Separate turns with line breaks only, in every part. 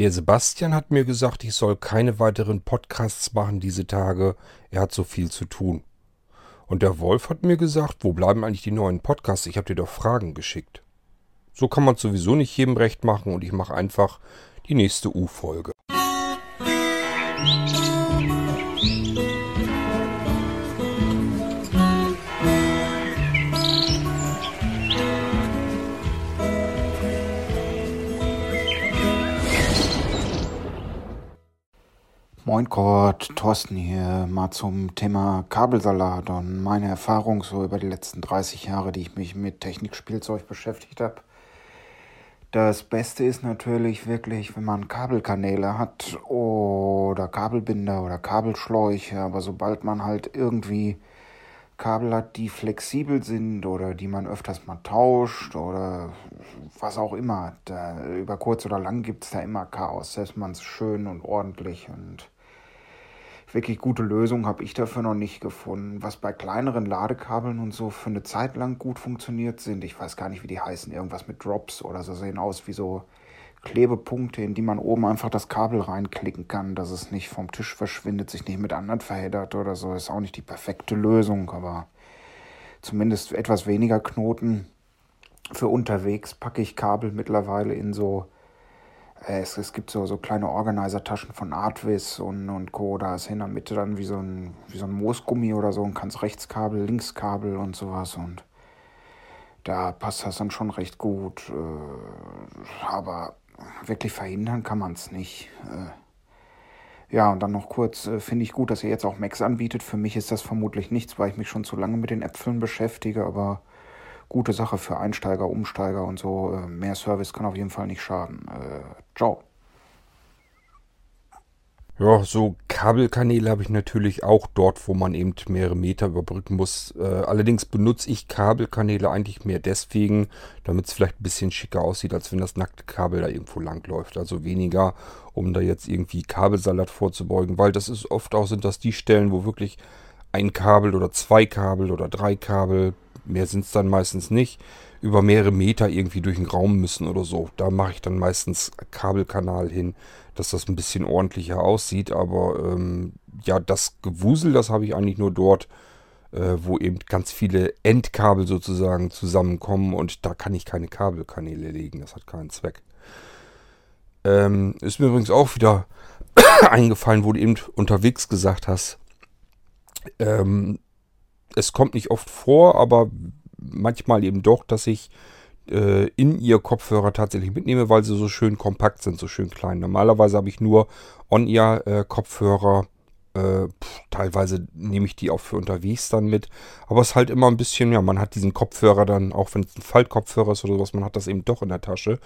Der Sebastian hat mir gesagt, ich soll keine weiteren Podcasts machen diese Tage. Er hat so viel zu tun. Und der Wolf hat mir gesagt, wo bleiben eigentlich die neuen Podcasts? Ich habe dir doch Fragen geschickt. So kann man sowieso nicht jedem recht machen und ich mache einfach die nächste U-Folge.
Moin Gott, Thorsten hier, mal zum Thema Kabelsalat und meine Erfahrung so über die letzten 30 Jahre, die ich mich mit Technikspielzeug beschäftigt habe. Das Beste ist natürlich wirklich, wenn man Kabelkanäle hat oder Kabelbinder oder Kabelschläuche, aber sobald man halt irgendwie Kabel hat, die flexibel sind oder die man öfters mal tauscht oder was auch immer, da, über kurz oder lang gibt es da immer Chaos, selbst man es schön und ordentlich und wirklich gute Lösung habe ich dafür noch nicht gefunden. Was bei kleineren Ladekabeln und so für eine Zeit lang gut funktioniert sind, ich weiß gar nicht, wie die heißen, irgendwas mit Drops oder so sehen aus wie so Klebepunkte, in die man oben einfach das Kabel reinklicken kann, dass es nicht vom Tisch verschwindet, sich nicht mit anderen verheddert oder so. Ist auch nicht die perfekte Lösung, aber zumindest etwas weniger Knoten. Für unterwegs packe ich Kabel mittlerweile in so äh, es, es gibt so, so kleine Organizer-Taschen von Artvis und, und Co. Da ist in der Mitte dann wie so ein, wie so ein Moosgummi oder so und kannst Rechtskabel, Linkskabel und sowas und da passt das dann schon recht gut. Äh, aber wirklich verhindern kann man es nicht. Äh, ja, und dann noch kurz, finde ich gut, dass ihr jetzt auch Macs anbietet. Für mich ist das vermutlich nichts, weil ich mich schon zu lange mit den Äpfeln beschäftige, aber gute Sache für Einsteiger, Umsteiger und so. Äh, mehr Service kann auf jeden Fall nicht schaden. Äh, ciao.
Ja, so Kabelkanäle habe ich natürlich auch dort, wo man eben mehrere Meter überbrücken muss. Äh, allerdings benutze ich Kabelkanäle eigentlich mehr deswegen, damit es vielleicht ein bisschen schicker aussieht, als wenn das nackte Kabel da irgendwo lang läuft. Also weniger, um da jetzt irgendwie Kabelsalat vorzubeugen, weil das ist oft auch sind das die Stellen, wo wirklich ein Kabel oder zwei Kabel oder drei Kabel mehr sind es dann meistens nicht, über mehrere Meter irgendwie durch den Raum müssen oder so. Da mache ich dann meistens Kabelkanal hin, dass das ein bisschen ordentlicher aussieht. Aber ähm, ja, das Gewusel, das habe ich eigentlich nur dort, äh, wo eben ganz viele Endkabel sozusagen zusammenkommen und da kann ich keine Kabelkanäle legen. Das hat keinen Zweck. Ähm, ist mir übrigens auch wieder eingefallen, wo du eben unterwegs gesagt hast, ähm, es kommt nicht oft vor, aber manchmal eben doch, dass ich äh, in ihr Kopfhörer tatsächlich mitnehme, weil sie so schön kompakt sind, so schön klein. Normalerweise habe ich nur On-Ear-Kopfhörer. Äh, teilweise nehme ich die auch für unterwegs dann mit. Aber es ist halt immer ein bisschen, ja, man hat diesen Kopfhörer dann, auch wenn es ein Faltkopfhörer ist oder sowas, man hat das eben doch in der Tasche.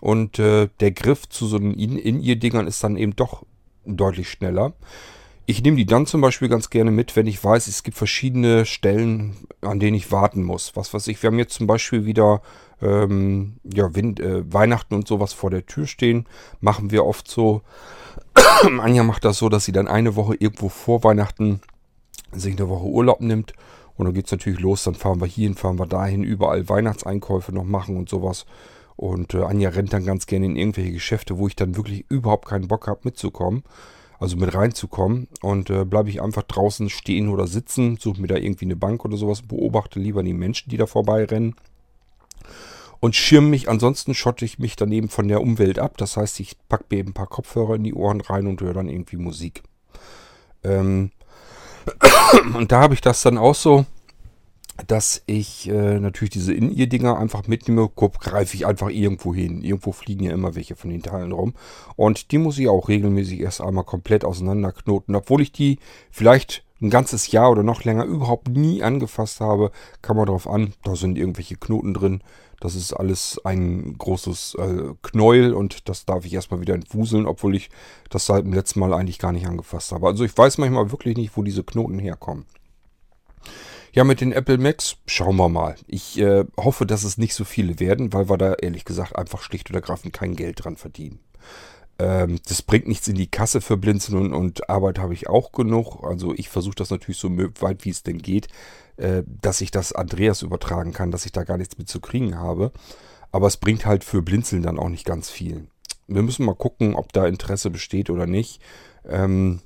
Und äh, der Griff zu so einen In-Ear-Dingern ist dann eben doch deutlich schneller. Ich nehme die dann zum Beispiel ganz gerne mit, wenn ich weiß, es gibt verschiedene Stellen, an denen ich warten muss. Was weiß ich, wir haben jetzt zum Beispiel wieder ähm, ja, Wind, äh, Weihnachten und sowas vor der Tür stehen. Machen wir oft so. Anja macht das so, dass sie dann eine Woche irgendwo vor Weihnachten sich eine Woche Urlaub nimmt. Und dann geht es natürlich los, dann fahren wir hierhin, fahren wir dahin, überall Weihnachtseinkäufe noch machen und sowas. Und äh, Anja rennt dann ganz gerne in irgendwelche Geschäfte, wo ich dann wirklich überhaupt keinen Bock habe mitzukommen also mit reinzukommen. Und äh, bleibe ich einfach draußen stehen oder sitzen, suche mir da irgendwie eine Bank oder sowas, beobachte lieber die Menschen, die da vorbeirennen. Und schirme mich, ansonsten schotte ich mich daneben von der Umwelt ab. Das heißt, ich packe mir eben ein paar Kopfhörer in die Ohren rein und höre dann irgendwie Musik. Ähm und da habe ich das dann auch so, dass ich äh, natürlich diese In-Ear-Dinger einfach mitnehme, greife ich einfach irgendwo hin. Irgendwo fliegen ja immer welche von den Teilen rum. Und die muss ich auch regelmäßig erst einmal komplett auseinanderknoten. Obwohl ich die vielleicht ein ganzes Jahr oder noch länger überhaupt nie angefasst habe, kann man darauf an, da sind irgendwelche Knoten drin. Das ist alles ein großes äh, Knäuel und das darf ich erstmal wieder entwuseln, obwohl ich das seit dem letzten Mal eigentlich gar nicht angefasst habe. Also ich weiß manchmal wirklich nicht, wo diese Knoten herkommen. Ja, mit den Apple Macs schauen wir mal. Ich äh, hoffe, dass es nicht so viele werden, weil wir da ehrlich gesagt einfach schlicht und ergreifend kein Geld dran verdienen. Ähm, das bringt nichts in die Kasse für Blinzeln und, und Arbeit habe ich auch genug. Also ich versuche das natürlich so weit wie es denn geht, äh, dass ich das Andreas übertragen kann, dass ich da gar nichts mit zu kriegen habe. Aber es bringt halt für Blinzeln dann auch nicht ganz viel. wir müssen mal gucken, ob da Interesse besteht oder nicht. Ähm,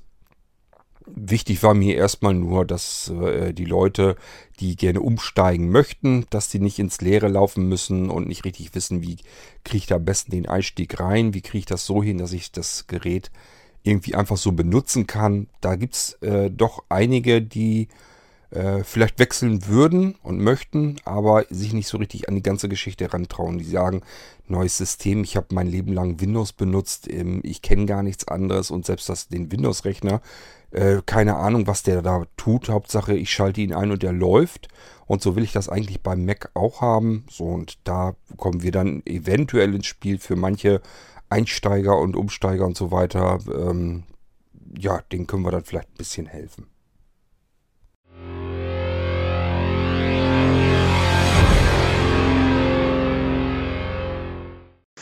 wichtig war mir erstmal nur, dass äh, die Leute, die gerne umsteigen möchten, dass die nicht ins Leere laufen müssen und nicht richtig wissen, wie kriege ich da am besten den Einstieg rein, wie kriege ich das so hin, dass ich das Gerät irgendwie einfach so benutzen kann. Da gibt es äh, doch einige, die äh, vielleicht wechseln würden und möchten, aber sich nicht so richtig an die ganze Geschichte herantrauen. Die sagen, neues System, ich habe mein Leben lang Windows benutzt, ähm, ich kenne gar nichts anderes und selbst das, den Windows-Rechner, äh, keine Ahnung, was der da tut. Hauptsache, ich schalte ihn ein und der läuft. Und so will ich das eigentlich beim Mac auch haben. So, und da kommen wir dann eventuell ins Spiel für manche Einsteiger und Umsteiger und so weiter. Ähm, ja, denen können wir dann vielleicht ein bisschen helfen.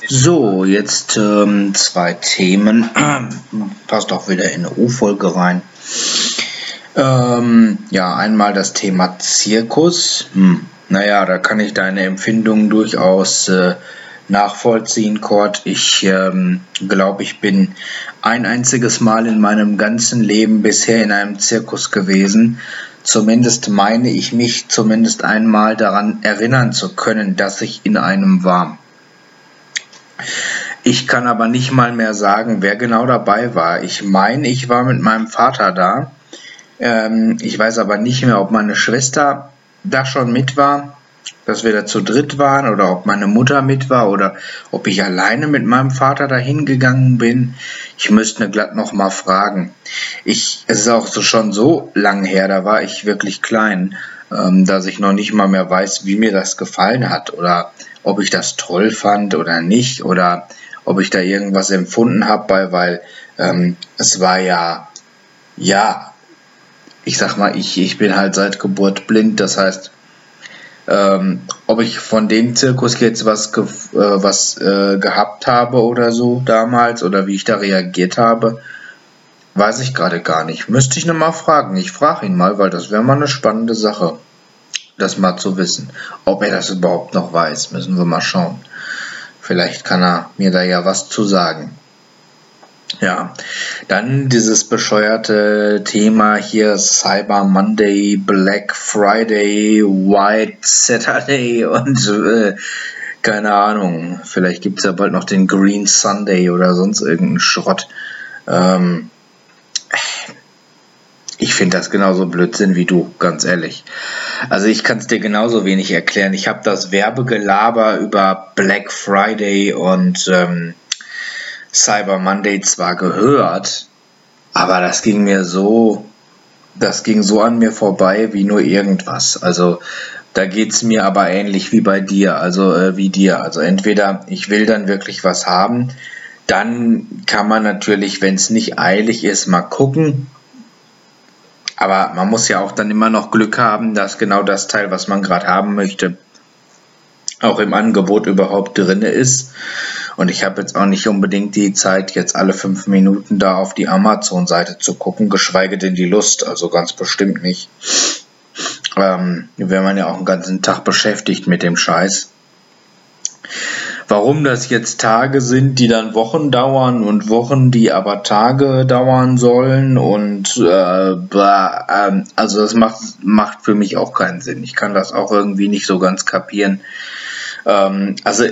So, jetzt ähm, zwei Themen. Passt auch wieder in eine U-Folge rein. Ähm, ja, einmal das Thema Zirkus. Hm, naja, da kann ich deine Empfindungen durchaus äh, nachvollziehen, Kurt. Ich ähm, glaube, ich bin ein einziges Mal in meinem ganzen Leben bisher in einem Zirkus gewesen. Zumindest meine ich mich zumindest einmal daran erinnern zu können, dass ich in einem war. Ich kann aber nicht mal mehr sagen, wer genau dabei war. Ich meine, ich war mit meinem Vater da. Ähm, ich weiß aber nicht mehr, ob meine Schwester da schon mit war, dass wir da zu dritt waren oder ob meine Mutter mit war oder ob ich alleine mit meinem Vater dahin gegangen bin. Ich müsste glatt noch mal fragen. Ich, es ist auch so schon so lang her, da war ich wirklich klein, ähm, dass ich noch nicht mal mehr weiß, wie mir das gefallen hat oder ob ich das toll fand oder nicht oder ob ich da irgendwas empfunden habe, bei, weil ähm, es war ja, ja, ich sag mal, ich, ich bin halt seit Geburt blind, das heißt, ähm, ob ich von dem Zirkus jetzt was, ge äh, was äh, gehabt habe oder so damals oder wie ich da reagiert habe, weiß ich gerade gar nicht. Müsste ich nochmal fragen. Ich frage ihn mal, weil das wäre mal eine spannende Sache das mal zu wissen. Ob er das überhaupt noch weiß, müssen wir mal schauen. Vielleicht kann er mir da ja was zu sagen. Ja, dann dieses bescheuerte Thema hier Cyber Monday, Black Friday, White Saturday und äh, keine Ahnung. Vielleicht gibt es ja bald noch den Green Sunday oder sonst irgendeinen Schrott. Ähm, ich finde das genauso Blödsinn wie du, ganz ehrlich. Also ich kann es dir genauso wenig erklären. Ich habe das Werbegelaber über Black Friday und ähm, Cyber Monday zwar gehört, aber das ging mir so, das ging so an mir vorbei wie nur irgendwas. Also da geht es mir aber ähnlich wie bei dir, also äh, wie dir. Also entweder ich will dann wirklich was haben, dann kann man natürlich, wenn es nicht eilig ist, mal gucken aber man muss ja auch dann immer noch Glück haben, dass genau das Teil, was man gerade haben möchte, auch im Angebot überhaupt drin ist. Und ich habe jetzt auch nicht unbedingt die Zeit, jetzt alle fünf Minuten da auf die Amazon-Seite zu gucken, geschweige denn die Lust, also ganz bestimmt nicht. Ähm, wenn man ja auch einen ganzen Tag beschäftigt mit dem Scheiß. Warum das jetzt Tage sind, die dann Wochen dauern und Wochen, die aber Tage dauern sollen und äh, äh, also das macht, macht für mich auch keinen Sinn. Ich kann das auch irgendwie nicht so ganz kapieren. Ähm, also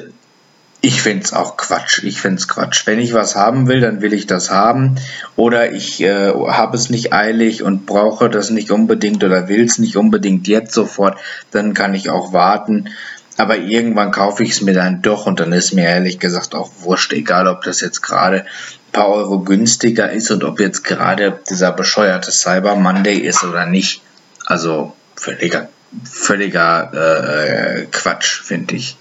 ich finde es auch Quatsch. Ich finde es Quatsch. Wenn ich was haben will, dann will ich das haben. Oder ich äh, habe es nicht eilig und brauche das nicht unbedingt oder will es nicht unbedingt jetzt sofort. Dann kann ich auch warten. Aber irgendwann kaufe ich es mir dann doch und dann ist mir ehrlich gesagt auch wurscht, egal ob das jetzt gerade ein paar Euro günstiger ist und ob jetzt gerade dieser bescheuerte Cyber Monday ist oder nicht. Also völliger, völliger äh, Quatsch, finde ich.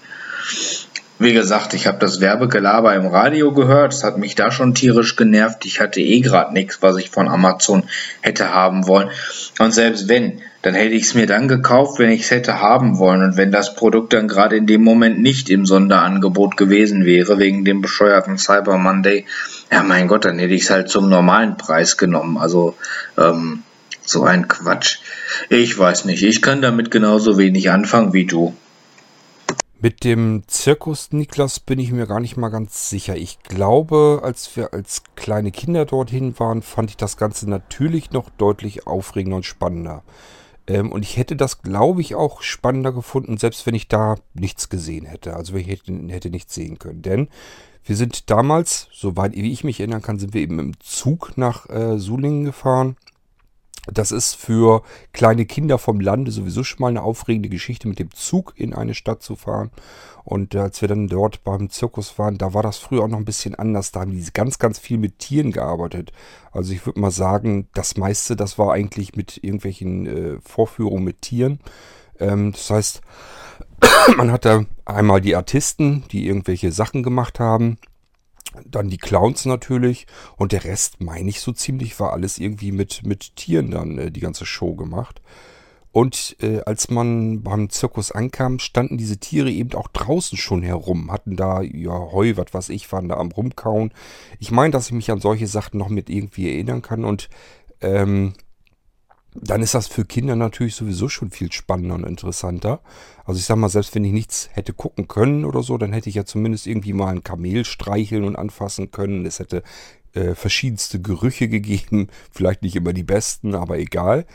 Wie gesagt, ich habe das Werbegelaber im Radio gehört. Es hat mich da schon tierisch genervt. Ich hatte eh gerade nichts, was ich von Amazon hätte haben wollen. Und selbst wenn, dann hätte ich es mir dann gekauft, wenn ich es hätte haben wollen. Und wenn das Produkt dann gerade in dem Moment nicht im Sonderangebot gewesen wäre, wegen dem bescheuerten Cyber Monday, ja mein Gott, dann hätte ich es halt zum normalen Preis genommen. Also ähm, so ein Quatsch. Ich weiß nicht, ich kann damit genauso wenig anfangen wie du.
Mit dem Zirkus Niklas bin ich mir gar nicht mal ganz sicher. Ich glaube, als wir als kleine Kinder dorthin waren, fand ich das Ganze natürlich noch deutlich aufregender und spannender. Ähm, und ich hätte das, glaube ich, auch spannender gefunden, selbst wenn ich da nichts gesehen hätte. Also wenn ich hätte, hätte nichts sehen können. Denn wir sind damals, soweit wie ich mich erinnern kann, sind wir eben im Zug nach äh, Sulingen gefahren. Das ist für kleine Kinder vom Lande sowieso schon mal eine aufregende Geschichte, mit dem Zug in eine Stadt zu fahren. Und als wir dann dort beim Zirkus waren, da war das früher auch noch ein bisschen anders. Da haben die ganz, ganz viel mit Tieren gearbeitet. Also ich würde mal sagen, das meiste, das war eigentlich mit irgendwelchen äh, Vorführungen mit Tieren. Ähm, das heißt, man hatte einmal die Artisten, die irgendwelche Sachen gemacht haben. Dann die Clowns natürlich. Und der Rest, meine ich so ziemlich, war alles irgendwie mit, mit Tieren dann äh, die ganze Show gemacht. Und äh, als man beim Zirkus ankam, standen diese Tiere eben auch draußen schon herum, hatten da ja Heu, was weiß ich, waren da am rumkauen. Ich meine, dass ich mich an solche Sachen noch mit irgendwie erinnern kann und ähm, dann ist das für Kinder natürlich sowieso schon viel spannender und interessanter. Also ich sag mal, selbst wenn ich nichts hätte gucken können oder so, dann hätte ich ja zumindest irgendwie mal ein Kamel streicheln und anfassen können. Es hätte äh, verschiedenste Gerüche gegeben, vielleicht nicht immer die besten, aber egal.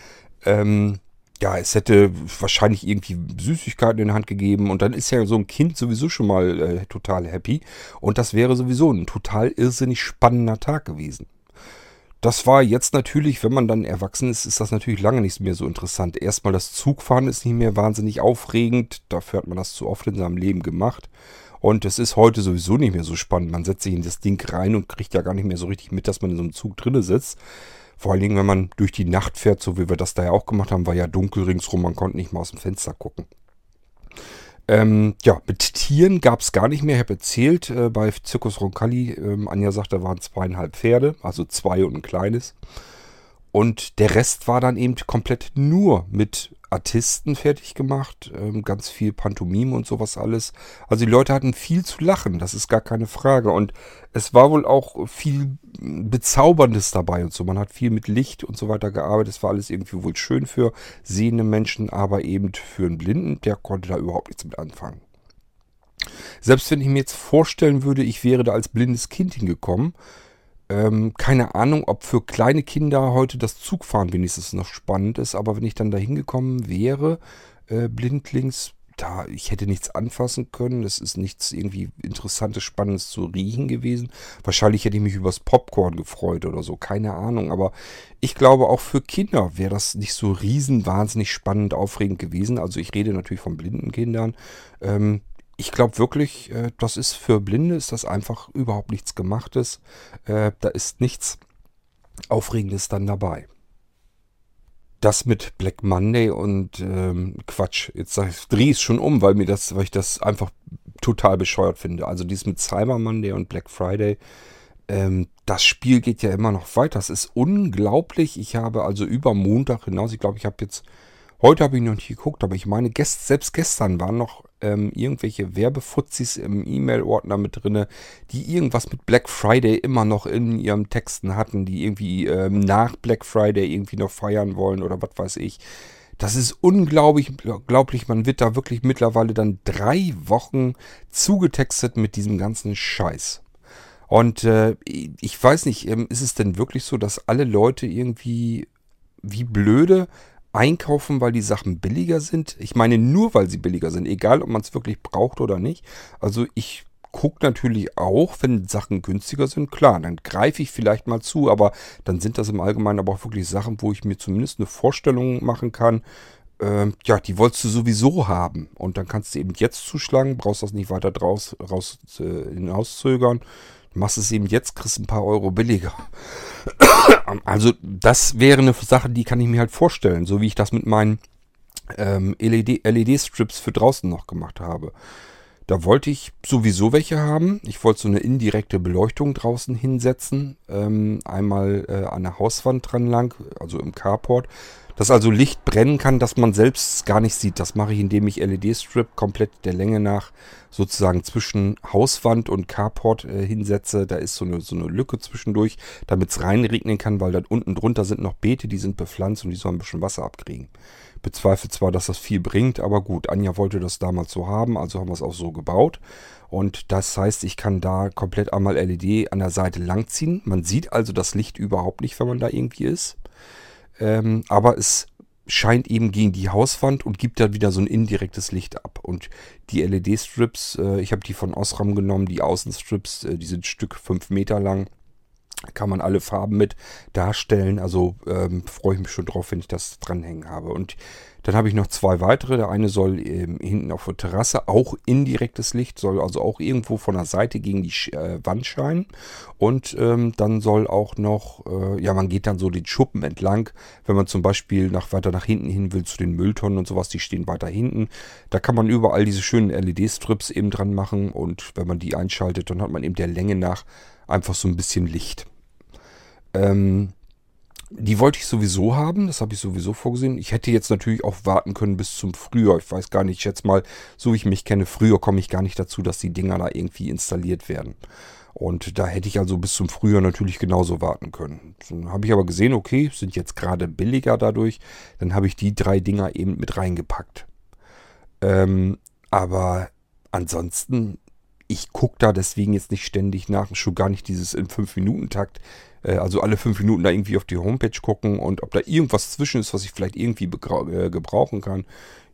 Ähm, ja, es hätte wahrscheinlich irgendwie Süßigkeiten in der Hand gegeben und dann ist ja so ein Kind sowieso schon mal äh, total happy und das wäre sowieso ein total irrsinnig spannender Tag gewesen. Das war jetzt natürlich, wenn man dann erwachsen ist, ist das natürlich lange nicht mehr so interessant. Erstmal das Zugfahren ist nicht mehr wahnsinnig aufregend. Dafür hat man das zu oft in seinem Leben gemacht. Und es ist heute sowieso nicht mehr so spannend. Man setzt sich in das Ding rein und kriegt ja gar nicht mehr so richtig mit, dass man in so einem Zug drinne sitzt. Vor allen Dingen, wenn man durch die Nacht fährt, so wie wir das da ja auch gemacht haben, war ja dunkel ringsrum, man konnte nicht mal aus dem Fenster gucken. Ähm, ja, mit Tieren gab es gar nicht mehr. Ich habe erzählt, äh, bei Zirkus Roncalli, ähm, Anja sagt, da waren zweieinhalb Pferde, also zwei und ein kleines. Und der Rest war dann eben komplett nur mit Artisten fertig gemacht, ähm, ganz viel Pantomime und sowas alles. Also die Leute hatten viel zu lachen, das ist gar keine Frage. Und es war wohl auch viel Bezauberndes dabei und so. Man hat viel mit Licht und so weiter gearbeitet. Es war alles irgendwie wohl schön für sehende Menschen, aber eben für einen Blinden, der konnte da überhaupt nichts mit anfangen. Selbst wenn ich mir jetzt vorstellen würde, ich wäre da als blindes Kind hingekommen, ähm, keine Ahnung, ob für kleine Kinder heute das Zugfahren wenigstens noch spannend ist, aber wenn ich dann da hingekommen wäre, äh, blindlings, da, ich hätte nichts anfassen können. Es ist nichts irgendwie Interessantes, Spannendes zu riechen gewesen. Wahrscheinlich hätte ich mich übers Popcorn gefreut oder so. Keine Ahnung. Aber ich glaube, auch für Kinder wäre das nicht so riesen, wahnsinnig spannend, aufregend gewesen. Also ich rede natürlich von blinden Kindern. Ähm, ich glaube wirklich, äh, das ist für Blinde ist das einfach überhaupt nichts Gemachtes. Äh, da ist nichts Aufregendes dann dabei. Das mit Black Monday und ähm, Quatsch, jetzt drehe ich es schon um, weil mir das, weil ich das einfach total bescheuert finde. Also dies mit Cyber Monday und Black Friday, ähm, das Spiel geht ja immer noch weiter. Das ist unglaublich. Ich habe also über Montag hinaus, ich glaube, ich habe jetzt Heute habe ich noch nicht geguckt, aber ich meine, gest, selbst gestern waren noch ähm, irgendwelche Werbefuzis im E-Mail-Ordner mit drinne, die irgendwas mit Black Friday immer noch in ihren Texten hatten, die irgendwie ähm, nach Black Friday irgendwie noch feiern wollen oder was weiß ich. Das ist unglaublich, glaublich. Man wird da wirklich mittlerweile dann drei Wochen zugetextet mit diesem ganzen Scheiß. Und äh, ich weiß nicht, ähm, ist es denn wirklich so, dass alle Leute irgendwie wie blöde einkaufen, weil die Sachen billiger sind. Ich meine nur, weil sie billiger sind, egal ob man es wirklich braucht oder nicht. Also ich gucke natürlich auch, wenn Sachen günstiger sind, klar, dann greife ich vielleicht mal zu, aber dann sind das im Allgemeinen aber auch wirklich Sachen, wo ich mir zumindest eine Vorstellung machen kann. Ähm, ja, die wolltest du sowieso haben. Und dann kannst du eben jetzt zuschlagen, brauchst das nicht weiter draus, raus äh, hinauszögern machst es eben jetzt, kriegst ein paar Euro billiger. Also das wäre eine Sache, die kann ich mir halt vorstellen, so wie ich das mit meinen ähm, LED-Strips LED für draußen noch gemacht habe. Da wollte ich sowieso welche haben. Ich wollte so eine indirekte Beleuchtung draußen hinsetzen. Ähm, einmal äh, an der Hauswand dran lang, also im Carport dass also Licht brennen kann, dass man selbst gar nicht sieht. Das mache ich, indem ich LED-Strip komplett der Länge nach sozusagen zwischen Hauswand und Carport äh, hinsetze. Da ist so eine, so eine Lücke zwischendurch, damit es reinregnen kann, weil dann unten drunter sind noch Beete, die sind bepflanzt und die sollen ein bisschen Wasser abkriegen. Bezweifle zwar, dass das viel bringt, aber gut, Anja wollte das damals so haben, also haben wir es auch so gebaut. Und das heißt, ich kann da komplett einmal LED an der Seite langziehen. Man sieht also das Licht überhaupt nicht, wenn man da irgendwie ist. Ähm, aber es scheint eben gegen die Hauswand und gibt da wieder so ein indirektes Licht ab. Und die LED-Strips, äh, ich habe die von Osram genommen, die Außenstrips, äh, die sind Stück 5 Meter lang kann man alle Farben mit darstellen. Also ähm, freue ich mich schon drauf, wenn ich das dranhängen habe. Und dann habe ich noch zwei weitere. Der eine soll ähm, hinten auf der Terrasse auch indirektes Licht, soll also auch irgendwo von der Seite gegen die äh, Wand scheinen. Und ähm, dann soll auch noch, äh, ja, man geht dann so den Schuppen entlang, wenn man zum Beispiel nach, weiter nach hinten hin will zu den Mülltonnen und sowas, die stehen weiter hinten. Da kann man überall diese schönen LED-Strips eben dran machen und wenn man die einschaltet, dann hat man eben der Länge nach einfach so ein bisschen Licht. Ähm, die wollte ich sowieso haben, das habe ich sowieso vorgesehen. Ich hätte jetzt natürlich auch warten können bis zum Frühjahr. Ich weiß gar nicht, ich schätze mal, so wie ich mich kenne, früher komme ich gar nicht dazu, dass die Dinger da irgendwie installiert werden. Und da hätte ich also bis zum Frühjahr natürlich genauso warten können. Dann habe ich aber gesehen, okay, sind jetzt gerade billiger dadurch. Dann habe ich die drei Dinger eben mit reingepackt. Ähm, aber ansonsten ich gucke da deswegen jetzt nicht ständig nach, schon gar nicht dieses in 5-Minuten-Takt, äh, also alle 5 Minuten da irgendwie auf die Homepage gucken und ob da irgendwas zwischen ist, was ich vielleicht irgendwie äh, gebrauchen kann.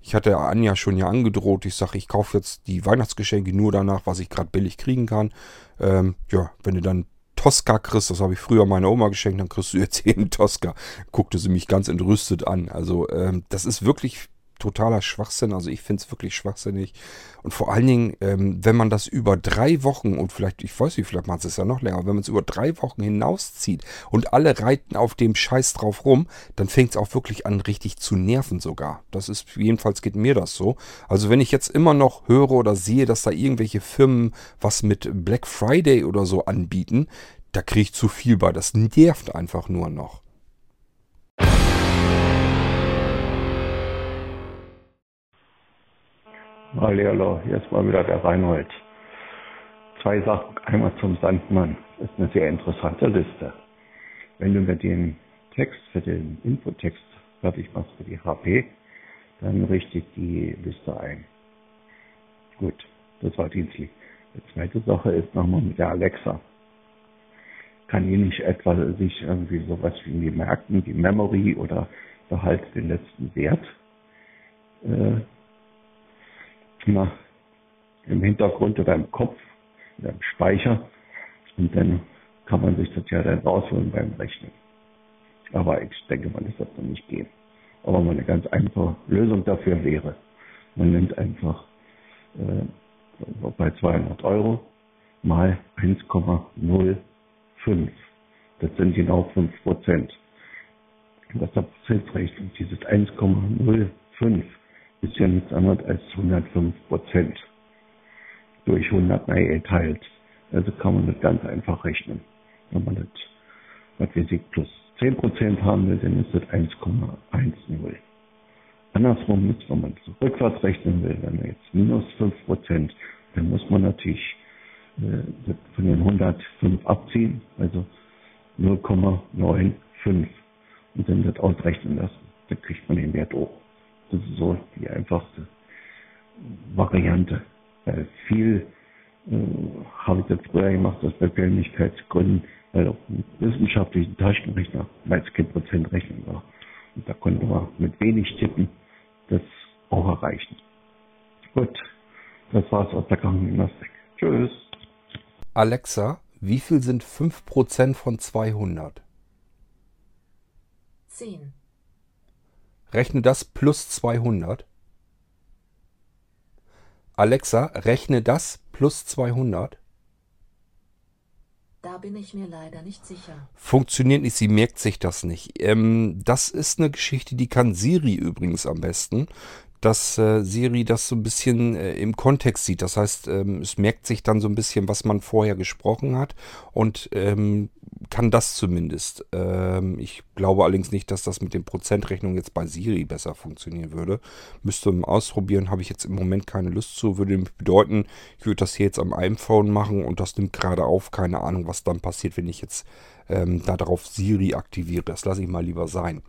Ich hatte Anja schon ja angedroht, ich sage, ich kaufe jetzt die Weihnachtsgeschenke nur danach, was ich gerade billig kriegen kann. Ähm, ja, wenn du dann Tosca kriegst, das habe ich früher meiner Oma geschenkt, dann kriegst du jetzt einen Tosca. Guckte sie mich ganz entrüstet an. Also ähm, das ist wirklich totaler Schwachsinn. Also ich finde es wirklich schwachsinnig. Und vor allen Dingen, ähm, wenn man das über drei Wochen und vielleicht, ich weiß nicht, vielleicht macht es ja noch länger, wenn man es über drei Wochen hinauszieht und alle reiten auf dem Scheiß drauf rum, dann fängt es auch wirklich an, richtig zu nerven sogar. Das ist, jedenfalls geht mir das so. Also wenn ich jetzt immer noch höre oder sehe, dass da irgendwelche Firmen was mit Black Friday oder so anbieten, da kriege ich zu viel bei. Das nervt einfach nur noch.
Hallihallo, ist mal wieder der Reinhold. Zwei Sachen. Einmal zum Sandmann. Das ist eine sehr interessante Liste. Wenn du mir den Text für den Infotext fertig machst für die HP, dann richte ich die Liste ein. Gut, das war dienstlich. Die zweite Sache ist nochmal mit der Alexa. Kann die nicht etwa sich irgendwie sowas wie merken, die Memory oder behalt den letzten Wert äh, na, im Hintergrund oder im Kopf oder im Speicher. Und dann kann man sich das ja dann rausholen beim Rechnen. Aber ich denke mal, das wird noch nicht gehen. Aber mal eine ganz einfache Lösung dafür wäre, man nimmt einfach äh, bei 200 Euro mal 1,05. Das sind genau 5 Prozent. Was der Prozentrechnung, dieses 1,05 ist ja nichts anderes als 105 Prozent durch 100 neu geteilt. Also kann man das ganz einfach rechnen. Wenn man das, was wir sich plus 10 Prozent haben will, dann ist das 1,10. Andersrum ist, wenn man es rückwärts rechnen will, wenn man jetzt minus 5 Prozent, dann muss man natürlich äh, von den 105 abziehen, also 0,95 und dann das ausrechnen lassen. Dann kriegt man den Wert hoch. Das ist so die einfachste Variante. Weil viel äh, habe ich jetzt früher gemacht aus Bequemlichkeitsgründen, weil auch mit wissenschaftlichen Taschenrechner kein Prozentrechnung war. Und da konnte man mit wenig Tippen das auch erreichen. Gut, das war's aus der Krankengymnastik. Tschüss.
Alexa, wie viel sind 5% von 200?
10.
Rechne das plus 200. Alexa, rechne das plus 200.
Da bin ich mir leider nicht sicher.
Funktioniert nicht, sie merkt sich das nicht. Ähm, das ist eine Geschichte, die kann Siri übrigens am besten dass äh, Siri das so ein bisschen äh, im Kontext sieht. Das heißt, ähm, es merkt sich dann so ein bisschen, was man vorher gesprochen hat und ähm, kann das zumindest. Ähm, ich glaube allerdings nicht, dass das mit den Prozentrechnungen jetzt bei Siri besser funktionieren würde. Müsste man ausprobieren, habe ich jetzt im Moment keine Lust zu. Würde bedeuten, ich würde das hier jetzt am iPhone machen und das nimmt gerade auf. Keine Ahnung, was dann passiert, wenn ich jetzt ähm, darauf Siri aktiviere. Das lasse ich mal lieber sein.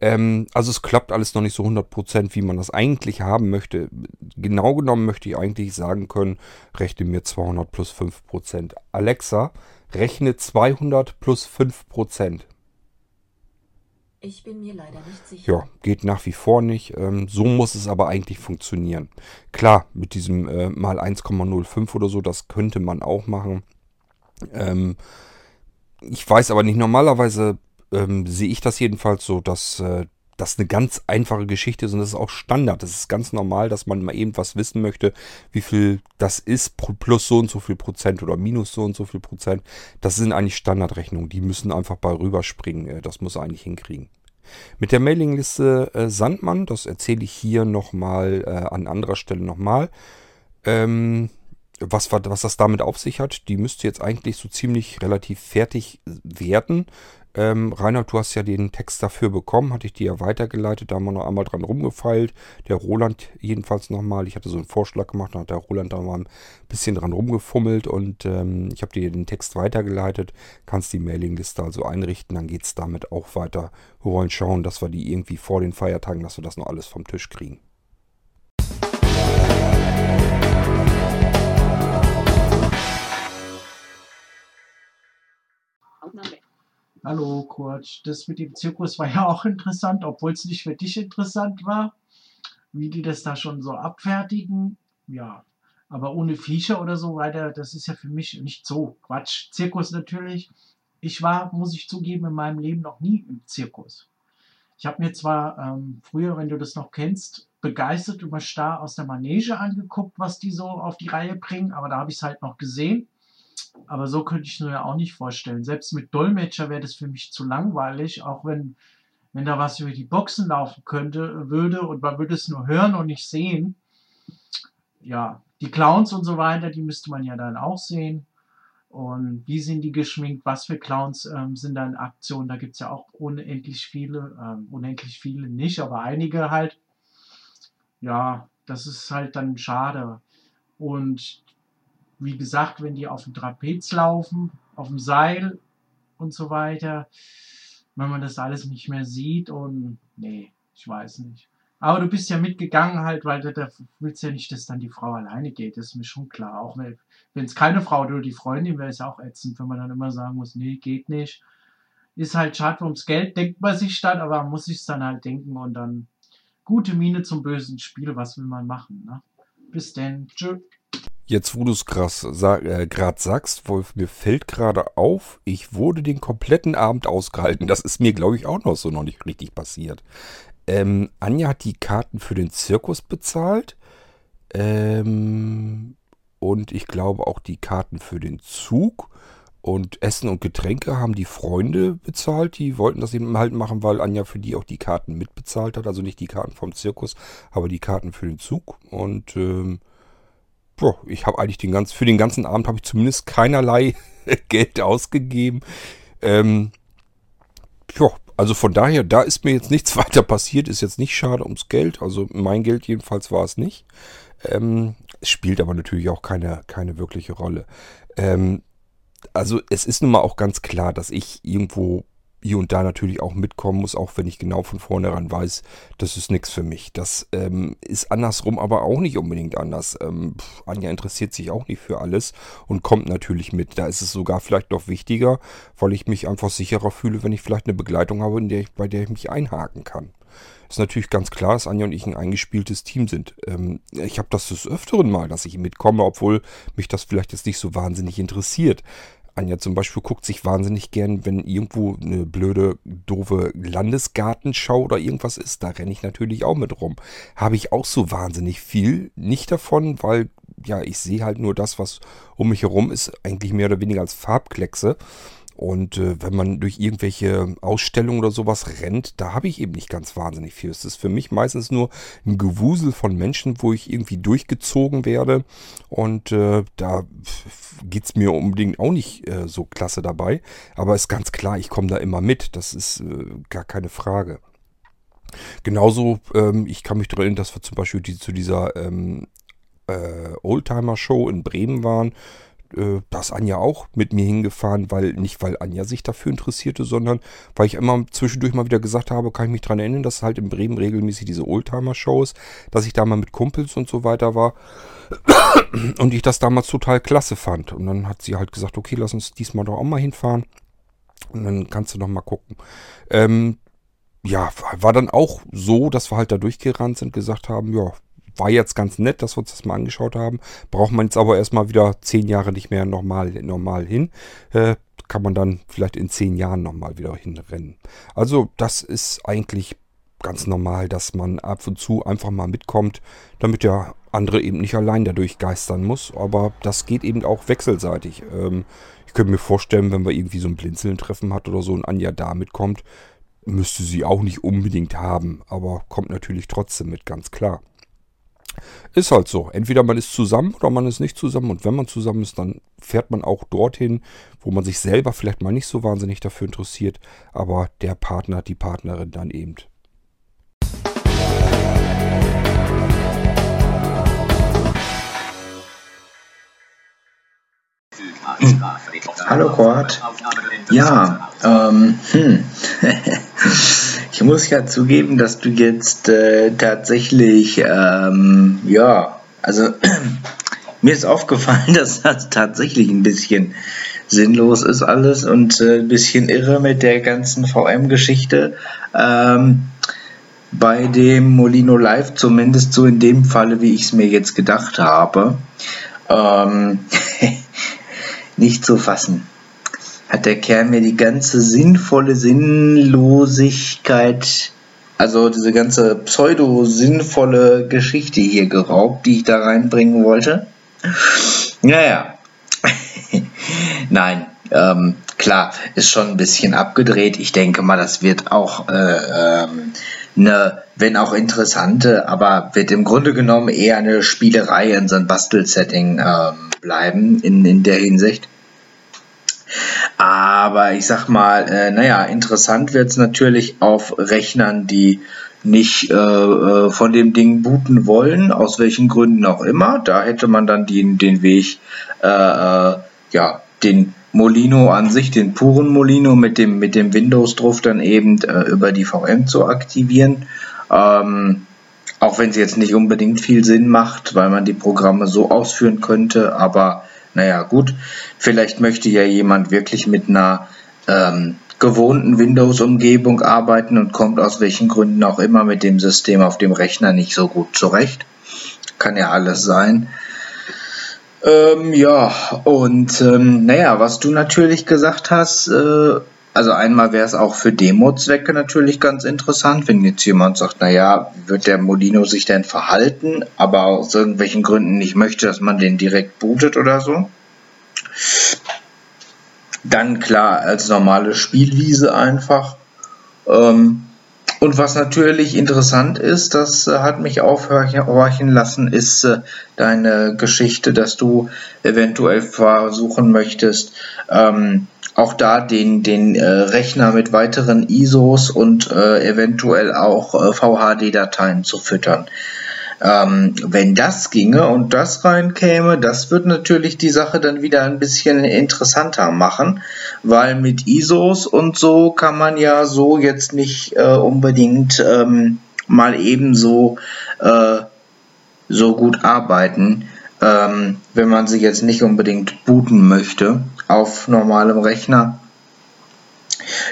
Ähm, also es klappt alles noch nicht so 100%, wie man das eigentlich haben möchte. Genau genommen möchte ich eigentlich sagen können, rechne mir 200 plus 5%. Alexa, rechne 200 plus 5%.
Ich bin mir leider nicht sicher.
Ja, geht nach wie vor nicht. Ähm, so muss es aber eigentlich funktionieren. Klar, mit diesem äh, mal 1,05 oder so, das könnte man auch machen. Ähm, ich weiß aber nicht, normalerweise ähm, sehe ich das jedenfalls so, dass äh, das eine ganz einfache Geschichte ist und das ist auch Standard. Das ist ganz normal, dass man mal eben was wissen möchte, wie viel das ist, plus so und so viel Prozent oder minus so und so viel Prozent. Das sind eigentlich Standardrechnungen, die müssen einfach bei rüberspringen. Äh, das muss eigentlich hinkriegen. Mit der Mailingliste äh, Sandmann, das erzähle ich hier nochmal äh, an anderer Stelle nochmal. Ähm, was, was das damit auf sich hat, die müsste jetzt eigentlich so ziemlich relativ fertig werden. Ähm, Reinhard, du hast ja den Text dafür bekommen, hatte ich dir ja weitergeleitet, da haben wir noch einmal dran rumgefeilt. Der Roland jedenfalls nochmal. Ich hatte so einen Vorschlag gemacht, da hat der Roland da mal ein bisschen dran rumgefummelt und ähm, ich habe dir den Text weitergeleitet. Kannst die Mailingliste also einrichten, dann geht es damit auch weiter. Wir wollen schauen, dass wir die irgendwie vor den Feiertagen, dass wir das noch alles vom Tisch kriegen.
Aufnahme. Hallo Kurt, das mit dem Zirkus war ja auch interessant, obwohl es nicht für dich interessant war, wie die das da schon so abfertigen. Ja, aber ohne Viecher oder so weiter, das ist ja für mich nicht so Quatsch. Zirkus natürlich. Ich war, muss ich zugeben, in meinem Leben noch nie im Zirkus. Ich habe mir zwar ähm, früher, wenn du das noch kennst, begeistert über Star aus der Manege angeguckt, was die so auf die Reihe bringen, aber da habe ich es halt noch gesehen. Aber so könnte ich es mir ja auch nicht vorstellen. Selbst mit Dolmetscher wäre das für mich zu langweilig, auch wenn, wenn da was über die Boxen laufen könnte, würde und man würde es nur hören und nicht sehen. Ja, die Clowns und so weiter, die müsste man ja dann auch sehen. Und wie sind die geschminkt? Was für Clowns ähm, sind da in Aktion? Da gibt es ja auch unendlich viele, ähm, unendlich viele nicht, aber einige halt. Ja, das ist halt dann schade. Und wie gesagt, wenn die auf dem Trapez laufen, auf dem Seil und so weiter, wenn man das alles nicht mehr sieht und nee, ich weiß nicht. Aber du bist ja mitgegangen halt, weil du da willst ja nicht, dass dann die Frau alleine geht, das ist mir schon klar. Auch wenn es keine Frau oder die Freundin wäre, ist auch ätzend, wenn man dann immer sagen muss, nee, geht nicht. Ist halt schade ums Geld, denkt man sich dann, aber man muss sich dann halt denken und dann gute Miene zum bösen Spiel, was will man machen, ne? Bis denn, tschüss.
Jetzt, wo du es gerade äh, sagst, Wolf, mir fällt gerade auf, ich wurde den kompletten Abend ausgehalten. Das ist mir, glaube ich, auch noch so noch nicht richtig passiert. Ähm, Anja hat die Karten für den Zirkus bezahlt. Ähm, und ich glaube auch die Karten für den Zug. Und Essen und Getränke haben die Freunde bezahlt. Die wollten das eben halt machen, weil Anja für die auch die Karten mitbezahlt hat. Also nicht die Karten vom Zirkus, aber die Karten für den Zug. Und ähm, boah, ich habe eigentlich den ganzen, für den ganzen Abend habe ich zumindest keinerlei Geld ausgegeben. Ähm, ja, also von daher, da ist mir jetzt nichts weiter passiert, ist jetzt nicht schade ums Geld. Also mein Geld jedenfalls war es nicht. Ähm, spielt aber natürlich auch keine, keine wirkliche Rolle. Ähm, also es ist nun mal auch ganz klar, dass ich irgendwo hier und da natürlich auch mitkommen muss, auch wenn ich genau von vornherein weiß, das ist nichts für mich. Das ähm, ist andersrum aber auch nicht unbedingt anders. Ähm, Anja interessiert sich auch nicht für alles und kommt natürlich mit. Da ist es sogar vielleicht noch wichtiger, weil ich mich einfach sicherer fühle, wenn ich vielleicht eine Begleitung habe, in der ich, bei der ich mich einhaken kann. Ist natürlich ganz klar, dass Anja und ich ein eingespieltes Team sind. Ähm, ich habe das des Öfteren mal, dass ich mitkomme, obwohl mich das vielleicht jetzt nicht so wahnsinnig interessiert. Anja zum Beispiel guckt sich wahnsinnig gern, wenn irgendwo eine blöde, doofe Landesgartenschau oder irgendwas ist. Da renne ich natürlich auch mit rum. Habe ich auch so wahnsinnig viel. Nicht davon, weil ja, ich sehe halt nur das, was um mich herum ist, eigentlich mehr oder weniger als Farbkleckse. Und äh, wenn man durch irgendwelche Ausstellungen oder sowas rennt, da habe ich eben nicht ganz wahnsinnig viel. Es ist für mich meistens nur ein Gewusel von Menschen, wo ich irgendwie durchgezogen werde. Und äh, da geht es mir unbedingt auch nicht äh, so klasse dabei. Aber ist ganz klar, ich komme da immer mit. Das ist äh, gar keine Frage. Genauso, ähm, ich kann mich daran erinnern, dass wir zum Beispiel die, zu dieser ähm, äh, Oldtimer-Show in Bremen waren äh, da ist Anja auch mit mir hingefahren, weil nicht weil Anja sich dafür interessierte, sondern weil ich immer zwischendurch mal wieder gesagt habe, kann ich mich daran erinnern, dass halt in Bremen regelmäßig diese Oldtimer-Shows, dass ich da mal mit Kumpels und so weiter war und ich das damals total klasse fand. Und dann hat sie halt gesagt, okay, lass uns diesmal doch auch mal hinfahren und dann kannst du noch mal gucken. Ähm, ja, war dann auch so, dass wir halt da durchgerannt sind, gesagt haben, ja, war jetzt ganz nett, dass wir uns das mal angeschaut haben. Braucht man jetzt aber erstmal wieder zehn Jahre nicht mehr normal, normal hin. Äh, kann man dann vielleicht in zehn Jahren nochmal wieder hinrennen. Also das ist eigentlich ganz normal, dass man ab und zu einfach mal mitkommt, damit der andere eben nicht allein dadurch geistern muss. Aber das geht eben auch wechselseitig. Ähm, ich könnte mir vorstellen, wenn wir irgendwie so ein Blinzeln-Treffen hat oder so und Anja da mitkommt, müsste sie auch nicht unbedingt haben. Aber kommt natürlich trotzdem mit, ganz klar. Ist halt so. Entweder man ist zusammen oder man ist nicht zusammen. Und wenn man zusammen ist, dann fährt man auch dorthin, wo man sich selber vielleicht mal nicht so wahnsinnig dafür interessiert, aber der Partner, die Partnerin dann eben.
Hallo Quad. Ja, ähm, hm. Muss ja zugeben, dass du jetzt äh, tatsächlich, ähm, ja, also mir ist aufgefallen, dass das tatsächlich ein bisschen sinnlos ist alles und äh, ein bisschen irre mit der ganzen VM-Geschichte. Ähm, bei dem Molino Live, zumindest so in dem Falle, wie ich es mir jetzt gedacht habe. Ähm, nicht zu fassen. Hat der Kerl mir die ganze sinnvolle Sinnlosigkeit, also diese ganze pseudo-sinnvolle Geschichte hier geraubt, die ich da reinbringen wollte. Naja. Nein, ähm, klar, ist schon ein bisschen abgedreht. Ich denke mal, das wird auch äh, ähm, eine, wenn auch interessante, aber wird im Grunde genommen eher eine Spielerei in so ein Bastelsetting ähm, bleiben in, in der Hinsicht. Aber ich sag mal, äh, naja, interessant wird es natürlich auf Rechnern, die nicht äh, äh, von dem Ding booten wollen, aus welchen Gründen auch immer. Da hätte man dann den, den Weg, äh, äh ja, den Molino an sich, den puren Molino mit dem, mit dem Windows drauf dann eben äh, über die VM zu aktivieren. Ähm, auch wenn es jetzt nicht unbedingt viel Sinn macht, weil man die Programme so ausführen könnte, aber naja, gut, vielleicht möchte ja jemand wirklich mit einer ähm, gewohnten Windows-Umgebung arbeiten und kommt aus welchen Gründen auch immer mit dem System auf dem Rechner nicht so gut zurecht. Kann ja alles sein. Ähm, ja, und ähm, naja, was du natürlich gesagt hast, äh, also einmal wäre es auch für Demo-Zwecke natürlich ganz interessant, wenn jetzt jemand sagt, naja, wird der Molino sich denn verhalten, aber aus irgendwelchen Gründen nicht möchte, dass man den direkt bootet oder so. Dann klar, als normale Spielwiese einfach. Ähm, und was natürlich interessant ist, das äh, hat mich aufhorchen lassen, ist äh, deine Geschichte, dass du eventuell versuchen möchtest, ähm, auch da den, den äh, Rechner mit weiteren ISOs und äh, eventuell auch äh, VHD-Dateien zu füttern. Ähm, wenn das ginge und das reinkäme, das wird natürlich die Sache dann wieder ein bisschen interessanter machen, weil mit ISOs und so kann man ja so jetzt nicht äh, unbedingt ähm, mal ebenso äh, so gut arbeiten, ähm, wenn man sie jetzt nicht unbedingt booten möchte auf normalem Rechner.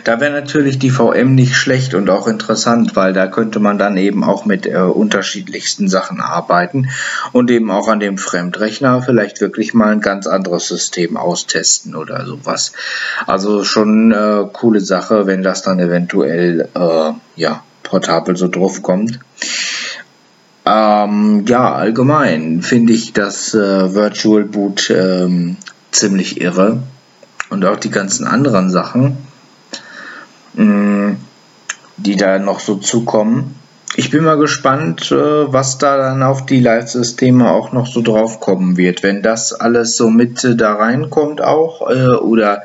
Da wäre natürlich die VM nicht schlecht und auch interessant, weil da könnte man dann eben auch mit äh, unterschiedlichsten Sachen arbeiten und eben auch an dem Fremdrechner vielleicht wirklich mal ein ganz anderes System austesten oder sowas. Also schon äh, coole Sache, wenn das dann eventuell äh, ja portabel so drauf kommt. Ähm, ja, allgemein finde ich das äh, Virtual Boot ähm, ziemlich irre und auch die ganzen anderen Sachen die da noch so zukommen. Ich bin mal gespannt, äh, was da dann auf die Live-Systeme auch noch so drauf kommen wird. Wenn das alles so mit da reinkommt auch äh, oder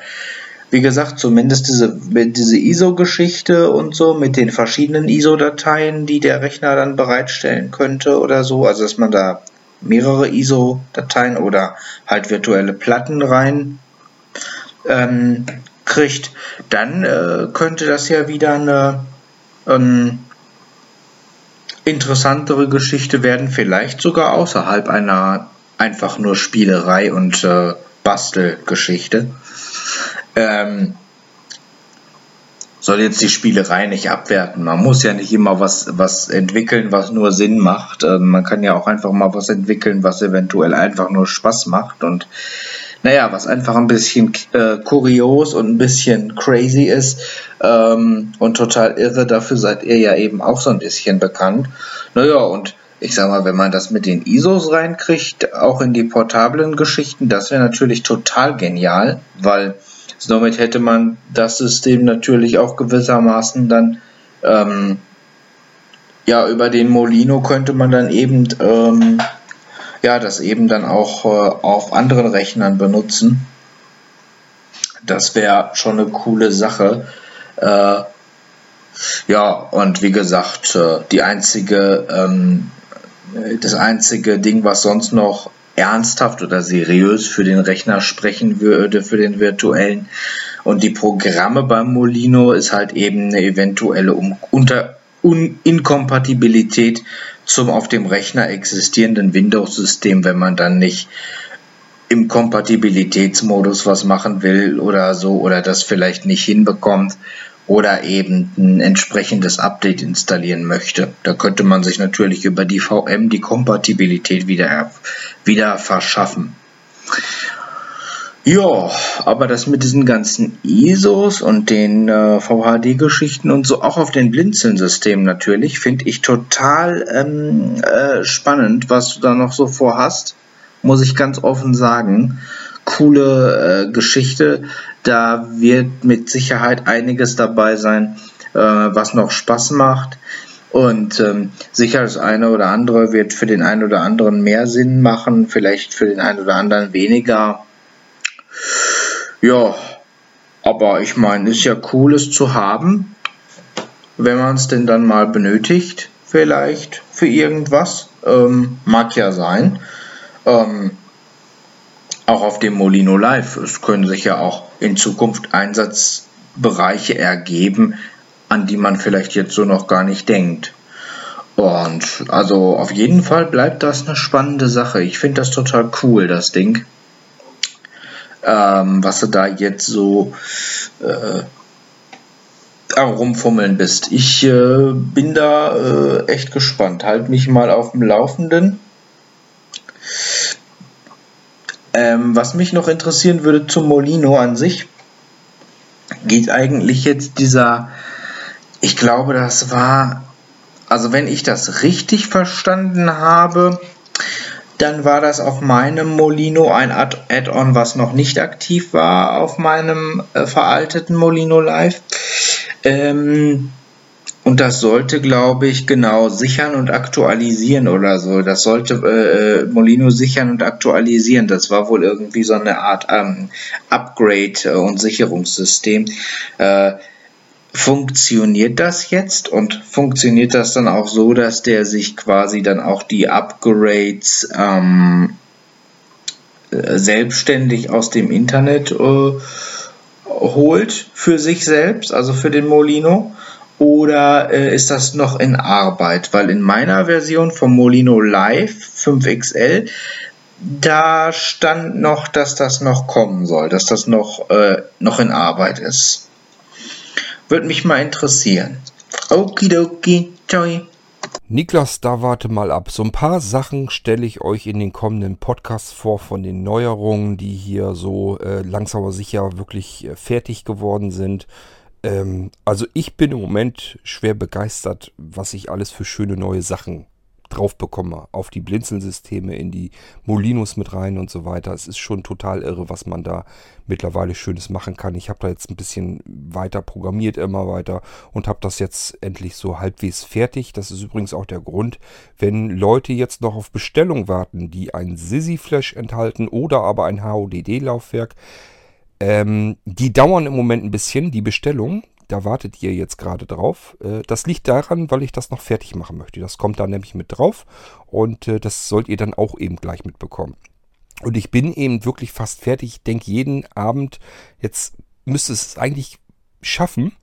wie gesagt, zumindest diese, diese ISO-Geschichte und so mit den verschiedenen ISO-Dateien, die der Rechner dann bereitstellen könnte oder so. Also, dass man da mehrere ISO-Dateien oder halt virtuelle Platten rein ähm, kriegt, dann äh, könnte das ja wieder eine ähm, interessantere Geschichte werden, vielleicht sogar außerhalb einer einfach nur Spielerei und äh, Bastelgeschichte. Ähm, soll jetzt die Spielerei nicht abwerten. Man muss ja nicht immer was, was entwickeln, was nur Sinn macht. Ähm, man kann ja auch einfach mal was entwickeln, was eventuell einfach nur Spaß macht und naja, was einfach ein bisschen äh, kurios und ein bisschen crazy ist ähm, und total irre. Dafür seid ihr ja eben auch so ein bisschen bekannt. Naja, und ich sag mal, wenn man das mit den ISOs reinkriegt, auch in die portablen Geschichten, das wäre natürlich total genial, weil somit hätte man das System natürlich auch gewissermaßen dann ähm, ja über den Molino könnte man dann eben ähm, ja das eben dann auch äh, auf anderen Rechnern benutzen. Das wäre schon eine coole Sache. Äh, ja, und wie gesagt, äh, die einzige ähm, das einzige Ding, was sonst noch ernsthaft oder seriös für den Rechner sprechen würde, für den virtuellen. Und die Programme beim Molino ist halt eben eine eventuelle um Unter Un Inkompatibilität zum auf dem Rechner existierenden Windows-System, wenn man dann nicht im Kompatibilitätsmodus was machen will oder so oder das vielleicht nicht hinbekommt oder eben ein entsprechendes Update installieren möchte. Da könnte man sich natürlich über die VM die Kompatibilität wieder, wieder verschaffen. Ja, aber das mit diesen ganzen ISOs und den äh, VHD-Geschichten und so, auch auf den Blinzeln-Systemen natürlich, finde ich total ähm, äh, spannend, was du da noch so vorhast, muss ich ganz offen sagen coole äh, Geschichte. Da wird mit Sicherheit einiges dabei sein, äh, was noch Spaß macht. Und ähm, sicher das eine oder andere wird für den einen oder anderen mehr Sinn machen, vielleicht für den einen oder anderen weniger. Ja, aber ich meine, ist ja cool, es zu haben, wenn man es denn dann mal benötigt, vielleicht für irgendwas. Ähm, mag ja sein. Ähm, auch auf dem Molino Live. Es können sich ja auch in Zukunft Einsatzbereiche ergeben, an die man vielleicht jetzt so noch gar nicht denkt. Und also auf jeden Fall bleibt das eine spannende Sache. Ich finde das total cool, das Ding. Ähm, was du da jetzt so äh, rumfummeln bist. Ich äh, bin da äh, echt gespannt. Halt mich mal auf dem Laufenden. Ähm, was mich noch interessieren würde zum Molino an sich, geht eigentlich jetzt dieser, ich glaube, das war, also wenn ich das richtig verstanden habe, dann war das auf meinem Molino ein Add-on, was noch nicht aktiv war auf meinem äh, veralteten Molino Live. Ähm, und das sollte, glaube ich, genau sichern und aktualisieren oder so. Das sollte äh, Molino sichern und aktualisieren. Das war wohl irgendwie so eine Art ähm, Upgrade- äh, und Sicherungssystem. Äh, funktioniert das jetzt und funktioniert das dann auch so, dass der sich quasi dann auch die Upgrades ähm, äh, selbstständig aus dem Internet äh, holt für sich selbst, also für den Molino? Oder äh, ist das noch in Arbeit? Weil in meiner Version vom Molino Live 5XL, da stand noch, dass das noch kommen soll, dass das noch, äh, noch in Arbeit ist. Würde mich mal interessieren. Okidoki, ciao.
Niklas, da warte mal ab. So ein paar Sachen stelle ich euch in den kommenden Podcasts vor von den Neuerungen, die hier so äh, langsam aber sicher wirklich äh, fertig geworden sind. Ähm, also ich bin im Moment schwer begeistert, was ich alles für schöne neue Sachen drauf bekomme. Auf die Blinzelsysteme, in die Molinos mit rein und so weiter. Es ist schon total irre, was man da mittlerweile Schönes machen kann. Ich habe da jetzt ein bisschen weiter programmiert, immer weiter und habe das jetzt endlich so halbwegs fertig. Das ist übrigens auch der Grund, wenn Leute jetzt noch auf Bestellung warten, die ein Sisi Flash enthalten oder aber ein HODD-Laufwerk, ähm, die dauern im Moment ein bisschen, die Bestellung. Da wartet ihr jetzt gerade drauf. Äh, das liegt daran, weil ich das noch fertig machen möchte. Das kommt da nämlich mit drauf und äh, das sollt ihr dann auch eben gleich mitbekommen. Und ich bin eben wirklich fast fertig. Ich denke jeden Abend, jetzt müsste es eigentlich schaffen,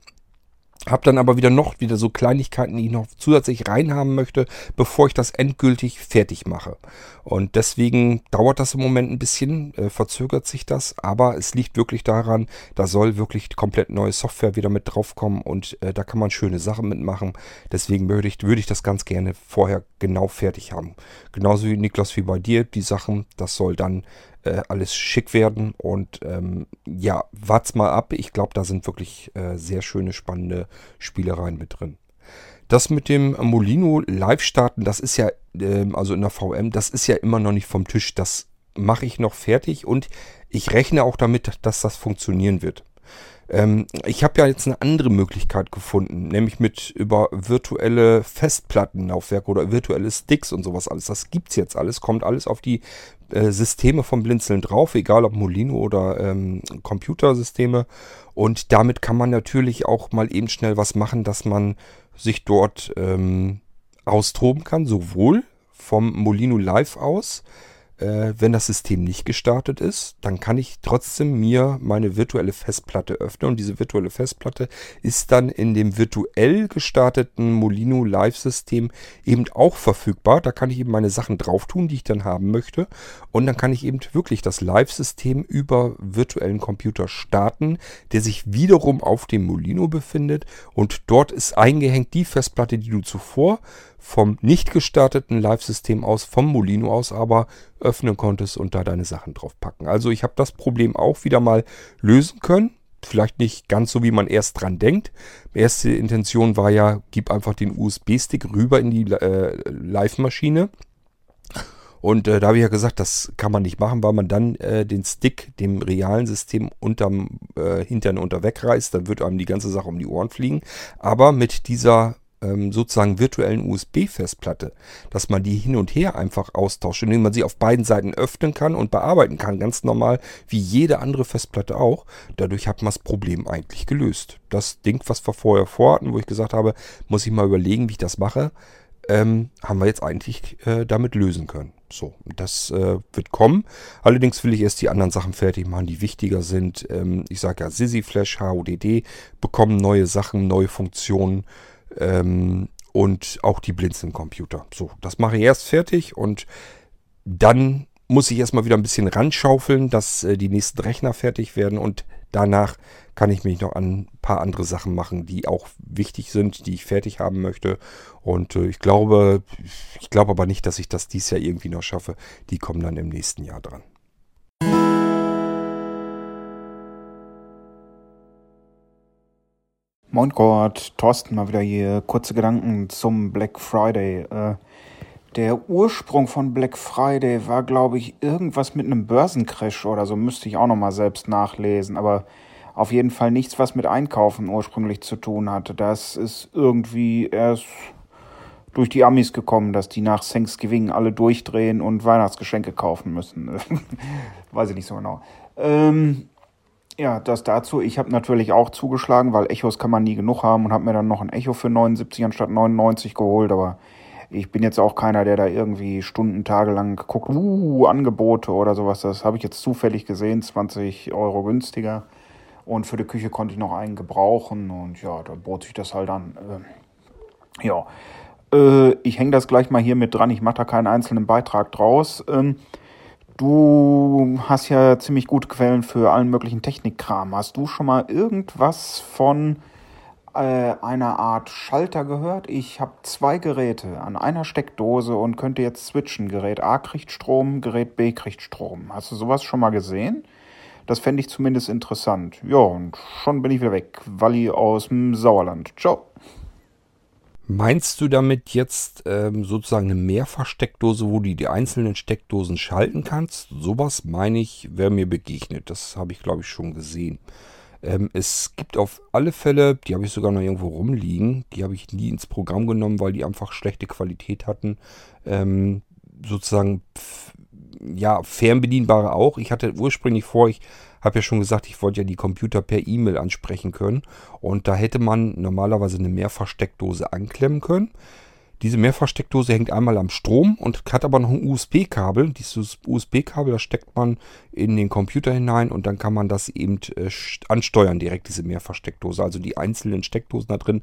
hab dann aber wieder noch wieder so Kleinigkeiten, die ich noch zusätzlich reinhaben möchte, bevor ich das endgültig fertig mache. Und deswegen dauert das im Moment ein bisschen, äh, verzögert sich das, aber es liegt wirklich daran, da soll wirklich komplett neue Software wieder mit draufkommen und äh, da kann man schöne Sachen mitmachen. Deswegen würde ich, würde ich das ganz gerne vorher genau fertig haben. Genauso wie Niklas wie bei dir, die Sachen, das soll dann äh, alles schick werden. Und ähm, ja, wart's mal ab. Ich glaube, da sind wirklich äh, sehr schöne, spannende Spielereien mit drin. Das mit dem Molino live starten, das ist ja, äh, also in der VM, das ist ja immer noch nicht vom Tisch. Das mache ich noch fertig und ich rechne auch damit, dass das funktionieren wird. Ähm, ich habe ja jetzt eine andere Möglichkeit gefunden, nämlich mit über virtuelle Festplattenlaufwerke oder virtuelle Sticks und sowas alles. Das gibt's jetzt alles, kommt alles auf die äh, Systeme vom Blinzeln drauf, egal ob Molino oder ähm, Computersysteme. Und damit kann man natürlich auch mal eben schnell was machen, dass man sich dort ähm, austoben kann, sowohl vom Molino Live aus, äh, wenn das System nicht gestartet ist, dann kann ich trotzdem mir meine virtuelle Festplatte öffnen. Und diese virtuelle Festplatte ist dann in dem virtuell gestarteten Molino Live-System eben auch verfügbar. Da kann ich eben meine Sachen drauf tun, die ich dann haben möchte. Und dann kann ich eben wirklich das Live-System über virtuellen Computer starten, der sich wiederum auf dem Molino befindet. Und dort ist eingehängt die Festplatte, die du zuvor vom nicht gestarteten Live-System aus, vom Molino aus aber öffnen konntest und da deine Sachen drauf packen. Also ich habe das Problem auch wieder mal lösen können. Vielleicht nicht ganz so, wie man erst dran denkt. Erste Intention war ja, gib einfach den USB-Stick rüber in die äh, Live-Maschine. Und äh, da habe ich ja gesagt, das kann man nicht machen, weil man dann äh, den Stick dem realen System unterm äh, Hintern unter wegreißt. Dann wird einem die ganze Sache um die Ohren fliegen. Aber mit dieser ähm, sozusagen virtuellen USB-Festplatte, dass man die hin und her einfach austauscht, indem man sie auf beiden Seiten öffnen kann und bearbeiten kann, ganz normal, wie jede andere Festplatte auch. Dadurch hat man das Problem eigentlich gelöst. Das Ding, was wir vorher vorhatten, wo ich gesagt habe, muss ich mal überlegen, wie ich das mache, ähm, haben wir jetzt eigentlich äh, damit lösen können. So, das äh, wird kommen. Allerdings will ich erst die anderen Sachen fertig machen, die wichtiger sind. Ähm, ich sage ja, Sisi Flash, HODD bekommen neue Sachen, neue Funktionen ähm, und auch die Blinzeln-Computer. So, das mache ich erst fertig und dann muss ich erstmal wieder ein bisschen ranschaufeln, dass äh, die nächsten Rechner fertig werden und danach kann ich mich noch an ein paar andere Sachen machen, die auch wichtig sind, die ich fertig haben möchte. Und äh, ich glaube, ich glaube aber nicht, dass ich das dieses Jahr irgendwie noch schaffe. Die kommen dann im nächsten Jahr dran.
Moin Gott, Thorsten mal wieder hier. Kurze Gedanken zum Black Friday. Äh, der Ursprung von Black Friday war, glaube ich, irgendwas mit einem Börsencrash oder so. Müsste ich auch nochmal selbst nachlesen. Aber auf jeden Fall nichts, was mit Einkaufen ursprünglich zu tun hatte. Das ist irgendwie erst durch die Amis gekommen, dass die nach Thanksgiving alle durchdrehen und Weihnachtsgeschenke kaufen müssen. Weiß ich nicht so genau. Ähm, ja, das dazu. Ich habe natürlich auch zugeschlagen, weil Echos kann man nie genug haben und habe mir dann noch ein Echo für 79 anstatt 99 geholt. Aber ich bin jetzt auch keiner, der da irgendwie Stunden, Tage lang guckt, uh, Angebote oder sowas. Das habe ich jetzt zufällig gesehen, 20 Euro günstiger. Und für die Küche konnte ich noch einen gebrauchen und ja, da bot sich das halt an. Äh, ja, äh, ich hänge das gleich mal hier mit dran. Ich mache da keinen einzelnen Beitrag draus. Ähm, Du hast ja ziemlich gute Quellen für allen möglichen Technikkram. Hast du schon mal irgendwas von äh, einer Art Schalter gehört? Ich habe zwei Geräte an einer Steckdose und könnte jetzt switchen. Gerät A kriegt Strom, Gerät B kriegt Strom. Hast du sowas schon mal gesehen? Das fände ich zumindest interessant. Ja, und schon bin ich wieder weg. Walli aus dem Sauerland. Ciao.
Meinst du damit jetzt ähm, sozusagen eine Mehrfachsteckdose, wo du die einzelnen Steckdosen schalten kannst? Sowas meine ich, wäre mir begegnet. Das habe ich, glaube ich, schon gesehen. Ähm, es gibt auf alle Fälle, die habe ich sogar noch irgendwo rumliegen, die habe ich nie ins Programm genommen, weil die einfach schlechte Qualität hatten. Ähm, sozusagen, ja, fernbedienbare auch. Ich hatte ursprünglich vor, ich habe ja schon gesagt, ich wollte ja die Computer per E-Mail ansprechen können. Und da hätte man normalerweise eine Mehrfachsteckdose anklemmen können. Diese Mehrfachsteckdose hängt einmal am Strom und hat aber noch ein USB-Kabel. Dieses USB-Kabel, das steckt man in den Computer hinein und dann kann man das eben äh, ansteuern, direkt diese Mehrfachsteckdose. Also die einzelnen Steckdosen da drin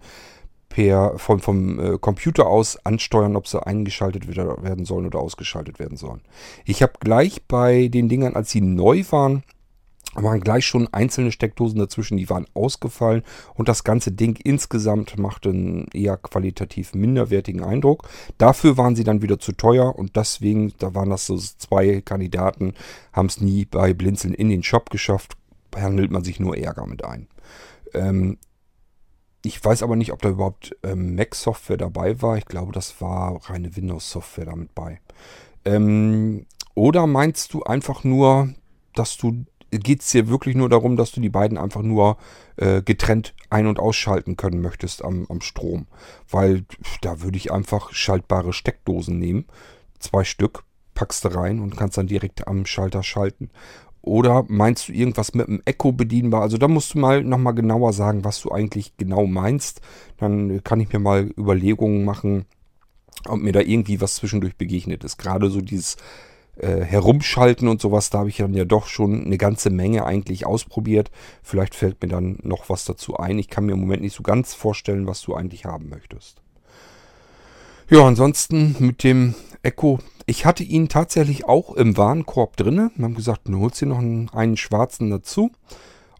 per, vom, vom äh, Computer aus ansteuern, ob sie eingeschaltet werden sollen oder ausgeschaltet werden sollen. Ich habe gleich bei den Dingern, als sie neu waren, waren gleich schon einzelne Steckdosen dazwischen, die waren ausgefallen und das ganze Ding insgesamt machte einen eher qualitativ minderwertigen Eindruck. Dafür waren sie dann wieder zu teuer und deswegen, da waren das so zwei Kandidaten, haben es nie bei Blinzeln in den Shop geschafft, handelt man sich nur Ärger mit ein. Ähm, ich weiß aber nicht, ob da überhaupt ähm, Mac-Software dabei war. Ich glaube, das war reine Windows-Software damit bei. Ähm, oder meinst du einfach nur, dass du geht es dir wirklich nur darum, dass du die beiden einfach nur äh, getrennt ein- und ausschalten können möchtest am, am Strom. Weil da würde ich einfach schaltbare Steckdosen nehmen. Zwei Stück, packst du rein und kannst dann direkt am Schalter schalten. Oder meinst du irgendwas mit dem Echo bedienbar? Also da musst du mal nochmal genauer sagen, was du eigentlich genau meinst. Dann kann ich mir mal Überlegungen machen, ob mir da irgendwie was zwischendurch begegnet ist. Gerade so dieses äh, Herumschalten und sowas, da habe ich dann ja doch schon eine ganze Menge eigentlich ausprobiert. Vielleicht fällt mir dann noch was dazu ein. Ich kann mir im Moment nicht so ganz vorstellen, was du eigentlich haben möchtest. Ja, ansonsten mit dem Echo. Ich hatte ihn tatsächlich auch im Warenkorb drinne. Wir haben gesagt, du holst dir noch einen, einen schwarzen dazu.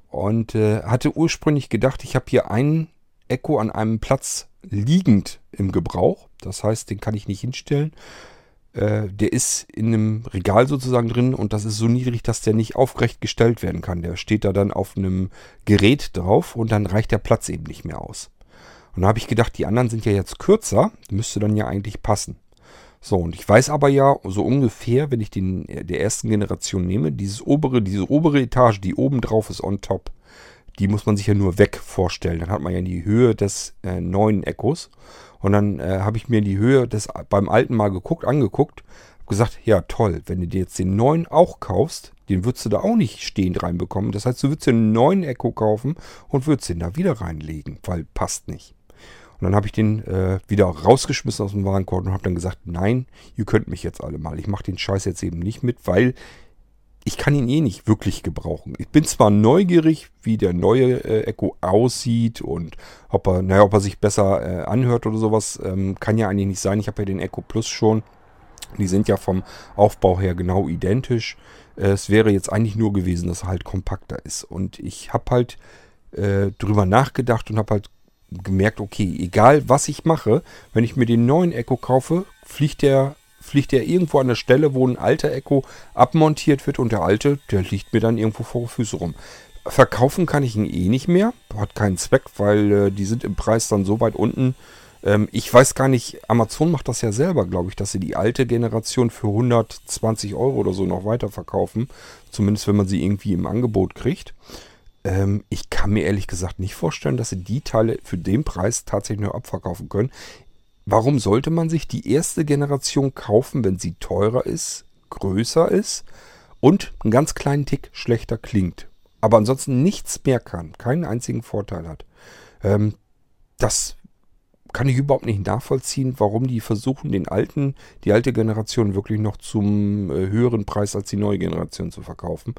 Und äh, hatte ursprünglich gedacht, ich habe hier einen Echo an einem Platz liegend im Gebrauch. Das heißt, den kann ich nicht hinstellen. Äh, der ist in einem Regal sozusagen drin und das ist so niedrig, dass der nicht aufrecht gestellt werden kann. Der steht da dann auf einem Gerät drauf und dann reicht der Platz eben nicht mehr aus. Und da habe ich gedacht, die anderen sind ja jetzt kürzer, müsste dann ja eigentlich passen. So, und ich weiß aber ja so ungefähr, wenn ich den der ersten Generation nehme, dieses obere, diese obere Etage, die oben drauf ist on top, die muss man sich ja nur weg vorstellen. Dann hat man ja die Höhe des äh, neuen Echos. Und dann äh, habe ich mir die Höhe des beim alten mal geguckt, angeguckt, gesagt, ja toll, wenn du dir jetzt den neuen auch kaufst, den würdest du da auch nicht stehend reinbekommen. Das heißt, du würdest dir einen neuen Echo kaufen und würdest den da wieder reinlegen, weil passt nicht. Und dann habe ich den äh, wieder rausgeschmissen aus dem Warenkorb und habe dann gesagt, nein, ihr könnt mich jetzt alle mal. Ich mache den Scheiß jetzt eben nicht mit, weil ich kann ihn eh nicht wirklich gebrauchen. Ich bin zwar neugierig, wie der neue äh, Echo aussieht und ob er, naja, ob er sich besser äh, anhört oder sowas, ähm, kann ja eigentlich nicht sein. Ich habe ja den Echo Plus schon. Die sind ja vom Aufbau her genau identisch. Äh, es wäre jetzt eigentlich nur gewesen, dass er halt kompakter ist. Und ich habe halt äh, drüber nachgedacht und habe halt gemerkt, okay, egal was ich mache, wenn ich mir den neuen Echo kaufe, fliegt der fliegt er irgendwo an der Stelle, wo ein alter Echo abmontiert wird und der alte, der liegt mir dann irgendwo vor Füße rum. Verkaufen kann ich ihn eh nicht mehr, hat keinen Zweck, weil äh, die sind im Preis dann so weit unten. Ähm, ich weiß gar nicht, Amazon macht das ja selber, glaube ich, dass sie die alte Generation für 120 Euro oder so noch weiter verkaufen. Zumindest wenn man sie irgendwie im Angebot kriegt. Ähm, ich kann mir ehrlich gesagt nicht vorstellen, dass sie die Teile für den Preis tatsächlich nur abverkaufen können. Warum sollte man sich die erste Generation kaufen, wenn sie teurer ist, größer ist und einen ganz kleinen Tick schlechter klingt, aber ansonsten nichts mehr kann, keinen einzigen Vorteil hat? Ähm, das kann ich überhaupt nicht nachvollziehen, warum die versuchen, den alten, die alte Generation wirklich noch zum äh, höheren Preis als die neue Generation zu verkaufen.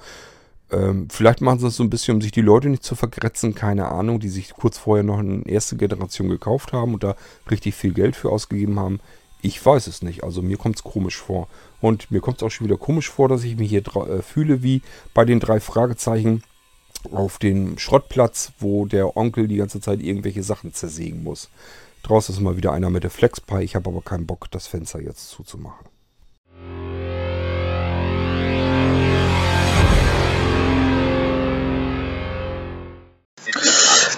Ähm, vielleicht machen sie das so ein bisschen, um sich die Leute nicht zu vergrätzen, keine Ahnung, die sich kurz vorher noch eine erste Generation gekauft haben und da richtig viel Geld für ausgegeben haben. Ich weiß es nicht. Also mir kommt es komisch vor. Und mir kommt es auch schon wieder komisch vor, dass ich mich hier äh, fühle wie bei den drei Fragezeichen auf dem Schrottplatz, wo der Onkel die ganze Zeit irgendwelche Sachen zersägen muss. Draußen ist mal wieder einer mit der Flexpie. Ich habe aber keinen Bock, das Fenster jetzt zuzumachen.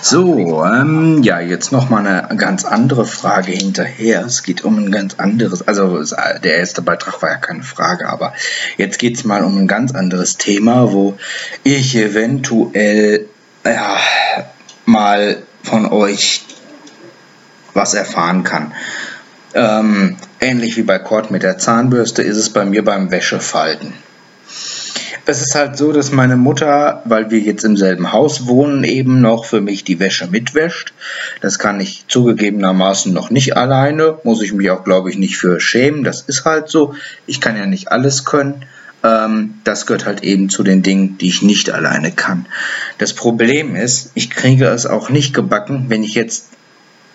So, ähm, ja, jetzt nochmal eine ganz andere Frage hinterher. Es geht um ein ganz anderes, also der erste Beitrag war ja keine Frage, aber jetzt geht es mal um ein ganz anderes Thema, wo ich eventuell ja, mal von euch was erfahren kann. Ähm, ähnlich wie bei Cord mit der Zahnbürste ist es bei mir beim Wäschefalten. Es ist halt so, dass meine Mutter, weil wir jetzt im selben Haus wohnen, eben noch für mich die Wäsche mitwäscht. Das kann ich zugegebenermaßen noch nicht alleine. Muss ich mich auch, glaube ich, nicht für schämen. Das ist halt so. Ich kann ja nicht alles können. Ähm, das gehört halt eben zu den Dingen, die ich nicht alleine kann. Das Problem ist, ich kriege es auch nicht gebacken, wenn ich jetzt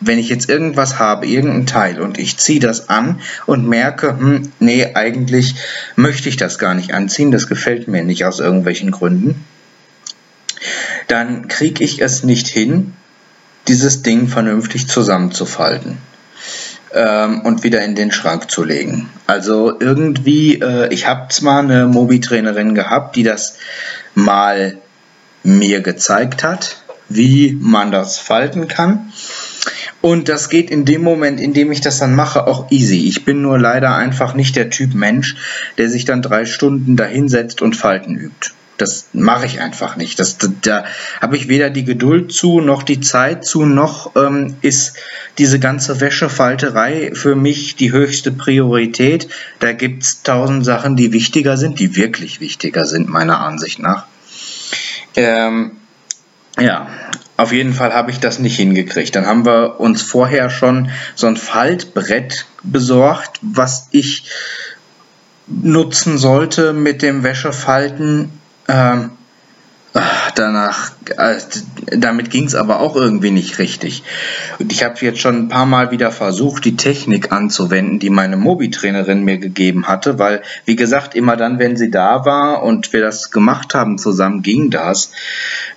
wenn ich jetzt irgendwas habe, irgendein Teil und ich ziehe das an und merke, hm, nee, eigentlich möchte ich das gar nicht anziehen, das gefällt mir nicht aus irgendwelchen Gründen, dann kriege ich es nicht hin, dieses Ding vernünftig zusammenzufalten ähm, und wieder in den Schrank zu legen. Also irgendwie, äh, ich habe zwar eine Mobi-Trainerin gehabt, die das mal mir gezeigt hat, wie man das falten kann. Und das geht in dem Moment, in dem ich das dann mache, auch easy. Ich bin nur leider einfach nicht der Typ Mensch, der sich dann drei Stunden dahinsetzt und Falten übt. Das mache ich einfach nicht. Das, da, da habe ich weder die Geduld zu, noch die Zeit zu, noch ähm, ist diese ganze Wäschefalterei für mich die höchste Priorität. Da gibt es tausend Sachen, die wichtiger sind, die wirklich wichtiger sind, meiner Ansicht nach. Ähm, ja, auf jeden Fall habe ich das nicht hingekriegt. Dann haben wir uns vorher schon so ein Faltbrett besorgt, was ich nutzen sollte mit dem Wäschefalten. Ähm, danach, äh, damit ging es aber auch irgendwie nicht richtig. Und ich habe jetzt schon ein paar Mal wieder versucht, die Technik anzuwenden, die meine Mobi-Trainerin mir gegeben hatte, weil, wie gesagt, immer dann, wenn sie da war und wir das gemacht haben zusammen, ging das.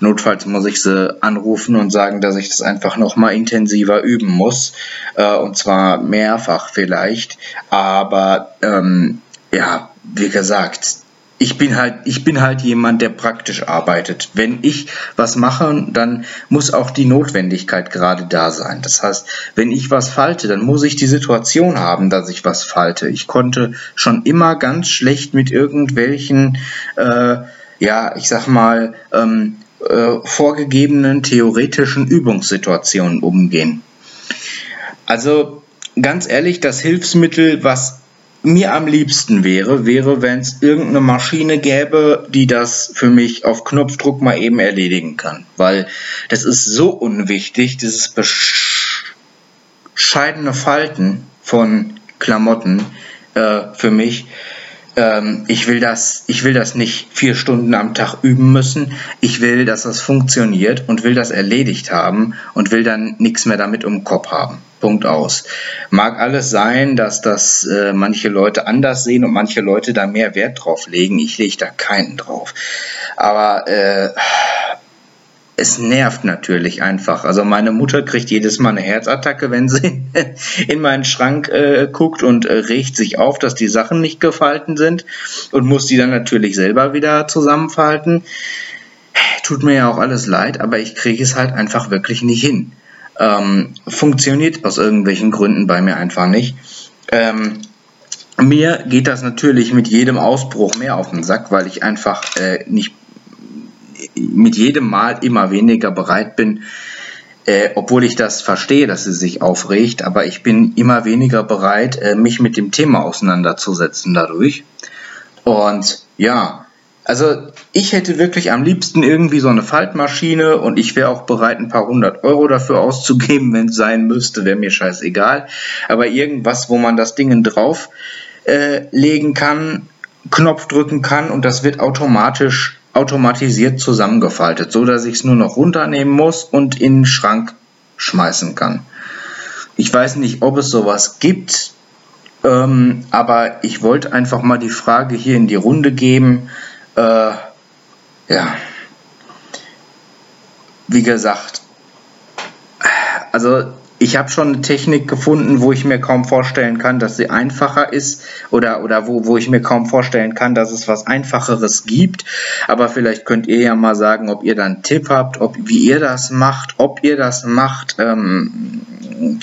Notfalls muss ich sie anrufen und sagen, dass ich das einfach nochmal intensiver üben muss. Äh, und zwar mehrfach vielleicht. Aber ähm, ja, wie gesagt, ich bin halt, ich bin halt jemand, der praktisch arbeitet. Wenn ich was mache, dann muss auch die Notwendigkeit gerade da sein. Das heißt, wenn ich was falte, dann muss ich die Situation haben, dass ich was falte. Ich konnte schon immer ganz schlecht mit irgendwelchen, äh, ja, ich sag mal, ähm, äh, vorgegebenen theoretischen Übungssituationen umgehen. Also ganz ehrlich, das Hilfsmittel, was mir am liebsten wäre, wäre, wenn es irgendeine Maschine gäbe, die das für mich auf Knopfdruck mal eben erledigen kann. Weil das ist so unwichtig, dieses bescheidene Falten von Klamotten äh, für mich. Ähm, ich, will das, ich will das nicht vier Stunden am Tag üben müssen. Ich will, dass das funktioniert und will das erledigt haben und will dann nichts mehr damit den Kopf haben. Punkt aus. Mag alles sein, dass das äh, manche Leute anders sehen und manche Leute da mehr Wert drauf legen. Ich lege da keinen drauf. Aber äh, es nervt natürlich einfach. Also meine Mutter kriegt jedes Mal eine Herzattacke, wenn sie in meinen Schrank äh, guckt und äh, regt sich auf, dass die Sachen nicht gefalten sind und muss die dann natürlich selber wieder zusammenfalten. Tut mir ja auch alles leid, aber ich kriege es halt einfach wirklich nicht hin. Ähm, funktioniert aus irgendwelchen Gründen bei mir einfach nicht. Ähm, mir geht das natürlich mit jedem Ausbruch mehr auf den Sack, weil ich einfach äh, nicht mit jedem Mal immer weniger bereit bin, äh, obwohl ich das verstehe, dass sie sich aufregt, aber ich bin immer weniger bereit, äh, mich mit dem Thema auseinanderzusetzen dadurch. Und ja, also ich hätte wirklich am liebsten irgendwie so eine Faltmaschine und ich wäre auch bereit, ein paar hundert Euro dafür auszugeben, wenn es sein müsste, wäre mir scheißegal. Aber irgendwas, wo man das Ding drauf äh, legen kann, Knopf drücken kann und das wird automatisch automatisiert zusammengefaltet, so dass ich es nur noch runternehmen muss und in den Schrank schmeißen kann. Ich weiß nicht, ob es sowas gibt, ähm, aber ich wollte einfach mal die Frage hier in die Runde geben, äh, ja. Wie gesagt, also ich habe schon eine Technik gefunden, wo ich mir kaum vorstellen kann, dass sie einfacher ist oder, oder wo, wo ich mir kaum vorstellen kann, dass es was Einfacheres gibt. Aber vielleicht könnt ihr ja mal sagen, ob ihr da einen Tipp habt, ob, wie ihr das macht, ob ihr das macht. Ähm,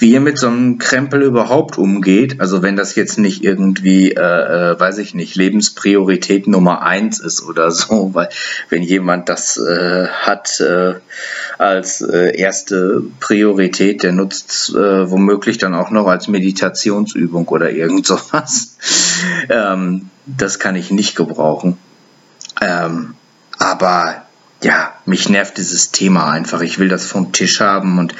wie ihr mit so einem Krempel überhaupt umgeht. Also wenn das jetzt nicht irgendwie, äh, äh, weiß ich nicht, Lebenspriorität Nummer eins ist oder so, weil wenn jemand das äh, hat äh, als äh, erste Priorität, der nutzt äh, womöglich dann auch noch als Meditationsübung oder irgend sowas. ähm, das kann ich nicht gebrauchen. Ähm, aber ja, mich nervt dieses Thema einfach. Ich will das vom Tisch haben und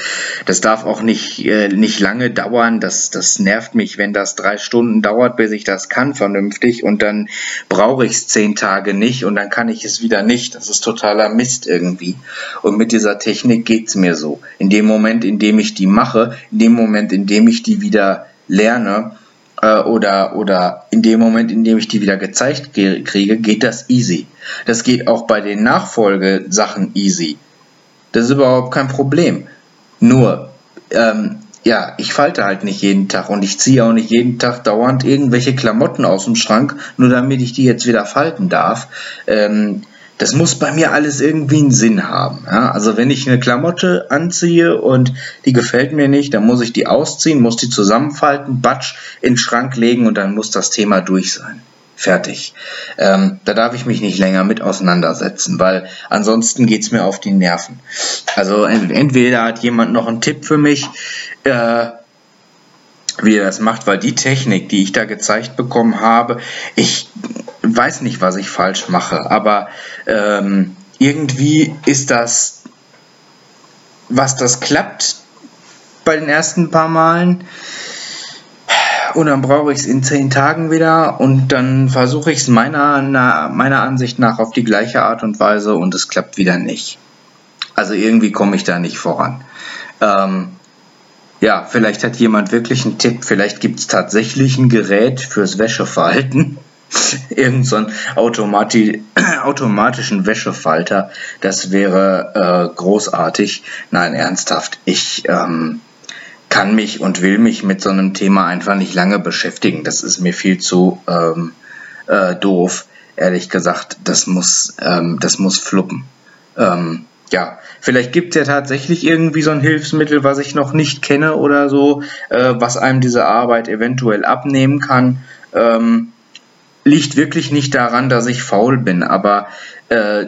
das darf auch nicht, äh, nicht lange dauern. Das, das nervt mich, wenn das drei Stunden dauert, bis ich das kann vernünftig und dann brauche ich es zehn Tage nicht und dann kann ich es wieder nicht. Das ist totaler Mist irgendwie. Und mit dieser Technik geht's mir so. In dem Moment, in dem ich die mache, in dem Moment, in dem ich die wieder lerne, äh, oder, oder in dem Moment, in dem ich die wieder gezeigt kriege, geht das easy. Das geht auch bei den Nachfolgesachen easy. Das ist überhaupt kein Problem. Nur, ähm, ja, ich falte halt nicht jeden Tag und ich ziehe auch nicht jeden Tag dauernd irgendwelche Klamotten aus dem Schrank, nur damit ich die jetzt wieder falten darf. Ähm, das muss bei mir alles irgendwie einen Sinn haben. Ja? Also wenn ich eine Klamotte anziehe und die gefällt mir nicht, dann muss ich die ausziehen, muss die zusammenfalten, batsch, in den Schrank legen und dann muss das Thema durch sein. Fertig. Ähm, da darf ich mich nicht länger mit auseinandersetzen, weil ansonsten geht's mir auf die Nerven. Also entweder hat jemand noch einen Tipp für mich, äh, wie er das macht, weil die Technik, die ich da gezeigt bekommen habe, ich weiß nicht, was ich falsch mache, aber ähm, irgendwie ist das, was das klappt bei den ersten paar Malen. Und dann brauche ich es in zehn Tagen wieder und dann versuche ich es meiner, meiner Ansicht nach auf die gleiche Art und Weise und es klappt wieder nicht. Also irgendwie komme ich da nicht voran. Ähm, ja, vielleicht hat jemand wirklich einen Tipp. Vielleicht gibt es tatsächlich ein Gerät fürs Wäscheverhalten. Irgend so einen Automati automatischen Wäschefalter. Das wäre äh, großartig. Nein, ernsthaft. Ich ähm, kann mich und will mich mit so einem Thema einfach nicht lange beschäftigen. Das ist mir viel zu ähm, äh, doof. Ehrlich gesagt, das muss, ähm, das muss fluppen. Ähm, ja, vielleicht gibt es ja tatsächlich irgendwie so ein Hilfsmittel, was ich noch nicht kenne oder so, äh, was einem diese Arbeit eventuell abnehmen kann. Ähm, liegt wirklich nicht daran, dass ich faul bin, aber äh,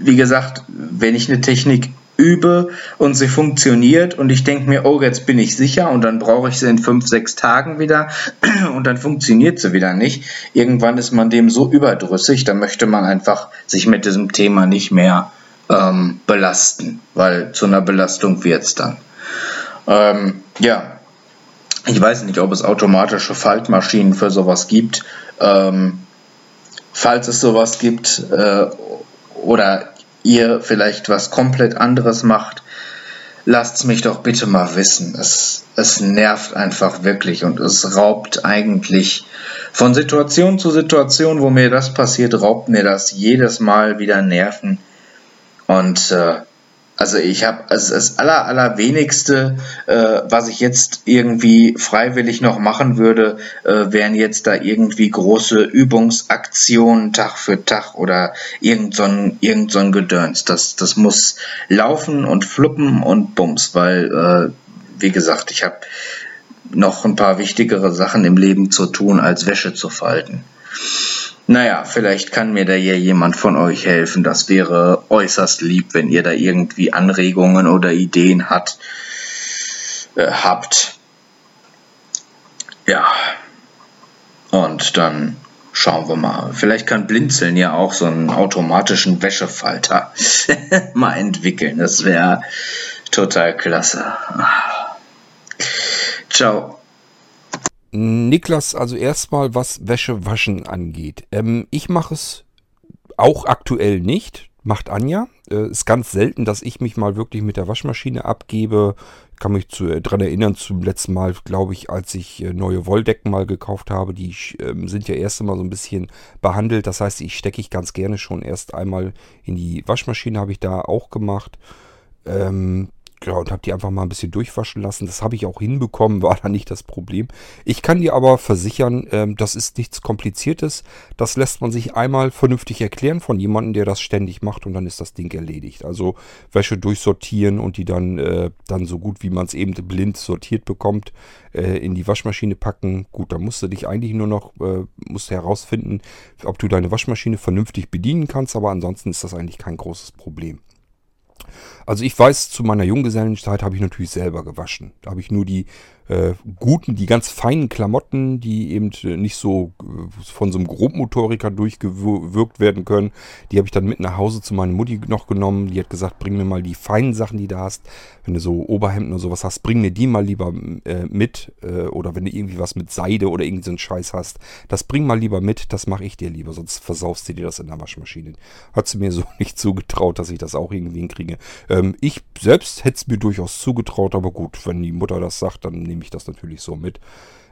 wie gesagt, wenn ich eine Technik übe und sie funktioniert und ich denke mir, oh, jetzt bin ich sicher und dann brauche ich sie in fünf, sechs Tagen wieder und dann funktioniert sie wieder nicht. Irgendwann ist man dem so überdrüssig, da möchte man einfach sich mit diesem Thema nicht mehr ähm, belasten, weil zu einer Belastung wird es dann. Ähm, ja, ich weiß nicht, ob es automatische Faltmaschinen für sowas gibt. Ähm, falls es sowas gibt äh, oder ihr vielleicht was komplett anderes macht, lasst es mich doch bitte mal wissen. Es, es nervt einfach wirklich und es raubt eigentlich von Situation zu Situation, wo mir das passiert, raubt mir das jedes Mal wieder Nerven und äh, also ich habe also das aller allerwenigste, äh, was ich jetzt irgendwie freiwillig noch machen würde, äh, wären jetzt da irgendwie große Übungsaktionen Tag für Tag oder irgend so ein, irgend so ein Gedöns. Das, das muss laufen und fluppen und bums, weil, äh, wie gesagt, ich habe noch ein paar wichtigere Sachen im Leben zu tun, als Wäsche zu falten. Naja, vielleicht kann mir da ja jemand von euch helfen. Das wäre äußerst lieb, wenn ihr da irgendwie Anregungen oder Ideen hat, äh, habt. Ja. Und dann schauen wir mal. Vielleicht kann Blinzeln ja auch so einen automatischen Wäschefalter mal entwickeln. Das wäre total klasse. Ciao.
Niklas, also erstmal was Wäsche waschen angeht. Ähm, ich mache es auch aktuell nicht, macht Anja. Äh, ist ganz selten, dass ich mich mal wirklich mit der Waschmaschine abgebe. Kann mich zu, äh, dran erinnern, zum letzten Mal, glaube ich, als ich äh, neue Wolldecken mal gekauft habe. Die äh, sind ja erst einmal so ein bisschen behandelt. Das heißt, ich stecke ich ganz gerne schon erst einmal in die Waschmaschine, habe ich da auch gemacht. Ähm, ja, und habe die einfach mal ein bisschen durchwaschen lassen. Das habe ich auch hinbekommen, war da nicht das Problem. Ich kann dir aber versichern, ähm, das ist nichts Kompliziertes. Das lässt man sich einmal vernünftig erklären von jemandem, der das ständig macht und dann ist das Ding erledigt. Also Wäsche durchsortieren und die dann, äh, dann so gut wie man es eben blind sortiert bekommt, äh, in die Waschmaschine packen. Gut, da musst du dich eigentlich nur noch, äh, musst herausfinden, ob du deine Waschmaschine vernünftig bedienen kannst, aber ansonsten ist das eigentlich kein großes Problem. Also ich weiß, zu meiner Junggesellenzeit habe ich natürlich selber gewaschen. Da habe ich nur die äh, guten, die ganz feinen Klamotten, die eben nicht so äh, von so einem Grobmotoriker durchgewirkt werden können, die habe ich dann mit nach Hause zu meiner Mutti noch genommen. Die hat gesagt, bring mir mal die feinen Sachen, die du hast. Wenn du so Oberhemden oder sowas hast, bring mir die mal lieber äh, mit. Äh, oder wenn du irgendwie was mit Seide oder irgendeinen so Scheiß hast, das bring mal lieber mit, das mache ich dir lieber, sonst versaust du dir das in der Waschmaschine. Hat sie mir so nicht zugetraut, dass ich das auch irgendwie hinkriege. Ähm, ich selbst hätte es mir durchaus zugetraut, aber gut, wenn die Mutter das sagt, dann nehme ich das natürlich so mit.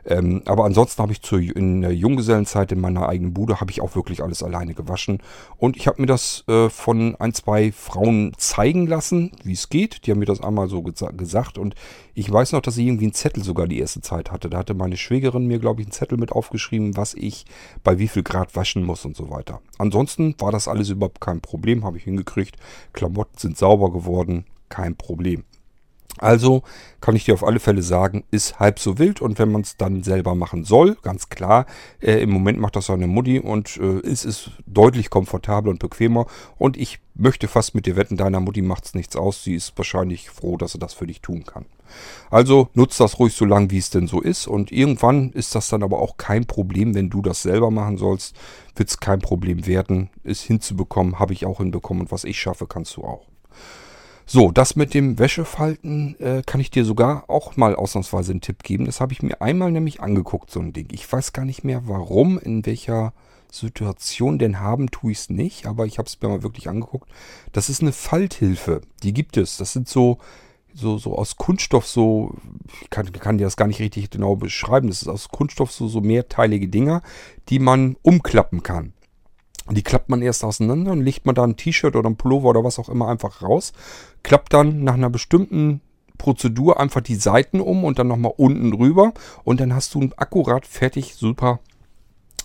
Ähm, aber ansonsten habe ich zur, in der Junggesellenzeit in meiner eigenen Bude habe ich auch wirklich alles alleine gewaschen. Und ich habe mir das äh, von ein, zwei Frauen zeigen lassen, wie es geht. Die haben mir das einmal so gesa gesagt. Und ich weiß noch, dass ich irgendwie einen Zettel sogar die erste Zeit hatte. Da hatte meine Schwägerin mir, glaube ich, einen Zettel mit aufgeschrieben, was ich bei wie viel Grad waschen muss und so weiter. Ansonsten war das alles überhaupt kein Problem, habe ich hingekriegt. Klamotten sind sauber geworden, kein Problem. Also kann ich dir auf alle Fälle sagen, ist halb so wild und wenn man es dann selber machen soll, ganz klar, äh, im Moment macht das seine Mutti und äh, es ist deutlich komfortabler und bequemer und ich möchte fast mit dir wetten, deiner Mutti macht es nichts aus, sie ist wahrscheinlich froh, dass sie das für dich tun kann. Also nutzt das ruhig so lange, wie es denn so ist und irgendwann ist das dann aber auch kein Problem, wenn du das selber machen sollst, wird es kein Problem werden, es hinzubekommen, habe ich auch hinbekommen und was ich schaffe, kannst du auch. So, das mit dem Wäschefalten äh, kann ich dir sogar auch mal ausnahmsweise einen Tipp geben. Das habe ich mir einmal nämlich angeguckt, so ein Ding. Ich weiß gar nicht mehr warum, in welcher Situation denn haben, tue ich es nicht, aber ich habe es mir mal wirklich angeguckt. Das ist eine Falthilfe, die gibt es. Das sind so, so, so aus Kunststoff, so, ich kann, kann dir das gar nicht richtig genau beschreiben. Das ist aus Kunststoff so, so mehrteilige Dinger, die man umklappen kann. Die klappt man erst auseinander und legt man da ein T-Shirt oder ein Pullover oder was auch immer einfach raus. Klappt dann nach einer bestimmten Prozedur einfach die Seiten um und dann nochmal unten drüber. Und dann hast du ein akkurat fertig super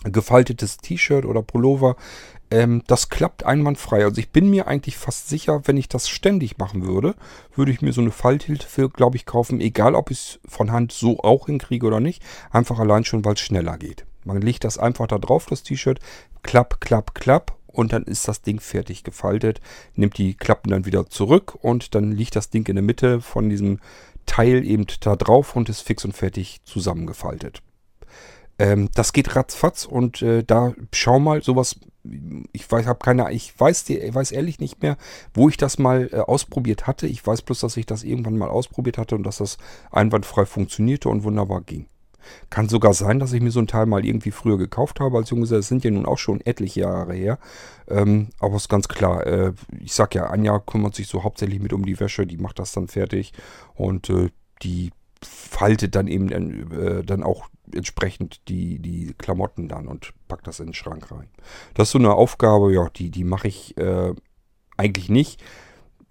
gefaltetes T-Shirt oder Pullover. Ähm, das klappt einwandfrei. Also ich bin mir eigentlich fast sicher, wenn ich das ständig machen würde, würde ich mir so eine Falthilfe, glaube ich, kaufen. Egal, ob ich es von Hand so auch hinkriege oder nicht. Einfach allein schon, weil es schneller geht. Man legt das einfach da drauf, das T-Shirt, klapp, klapp, klapp und dann ist das Ding fertig gefaltet. Nimmt die Klappen dann wieder zurück und dann liegt das Ding in der Mitte von diesem Teil eben da drauf und ist fix und fertig zusammengefaltet. Ähm, das geht ratzfatz und äh, da schau mal, sowas, ich weiß, habe keine, ich weiß, ich weiß ehrlich nicht mehr, wo ich das mal äh, ausprobiert hatte. Ich weiß bloß, dass ich das irgendwann mal ausprobiert hatte und dass das einwandfrei funktionierte und wunderbar ging. Kann sogar sein, dass ich mir so ein Teil mal irgendwie früher gekauft habe als Junggeselle. Das sind ja nun auch schon etliche Jahre her. Ähm, aber ist ganz klar, äh, ich sag ja, Anja kümmert sich so hauptsächlich mit um die Wäsche, die macht das dann fertig und äh, die faltet dann eben äh, dann auch entsprechend die, die Klamotten dann und packt das in den Schrank rein. Das ist so eine Aufgabe, ja, die, die mache ich äh, eigentlich nicht.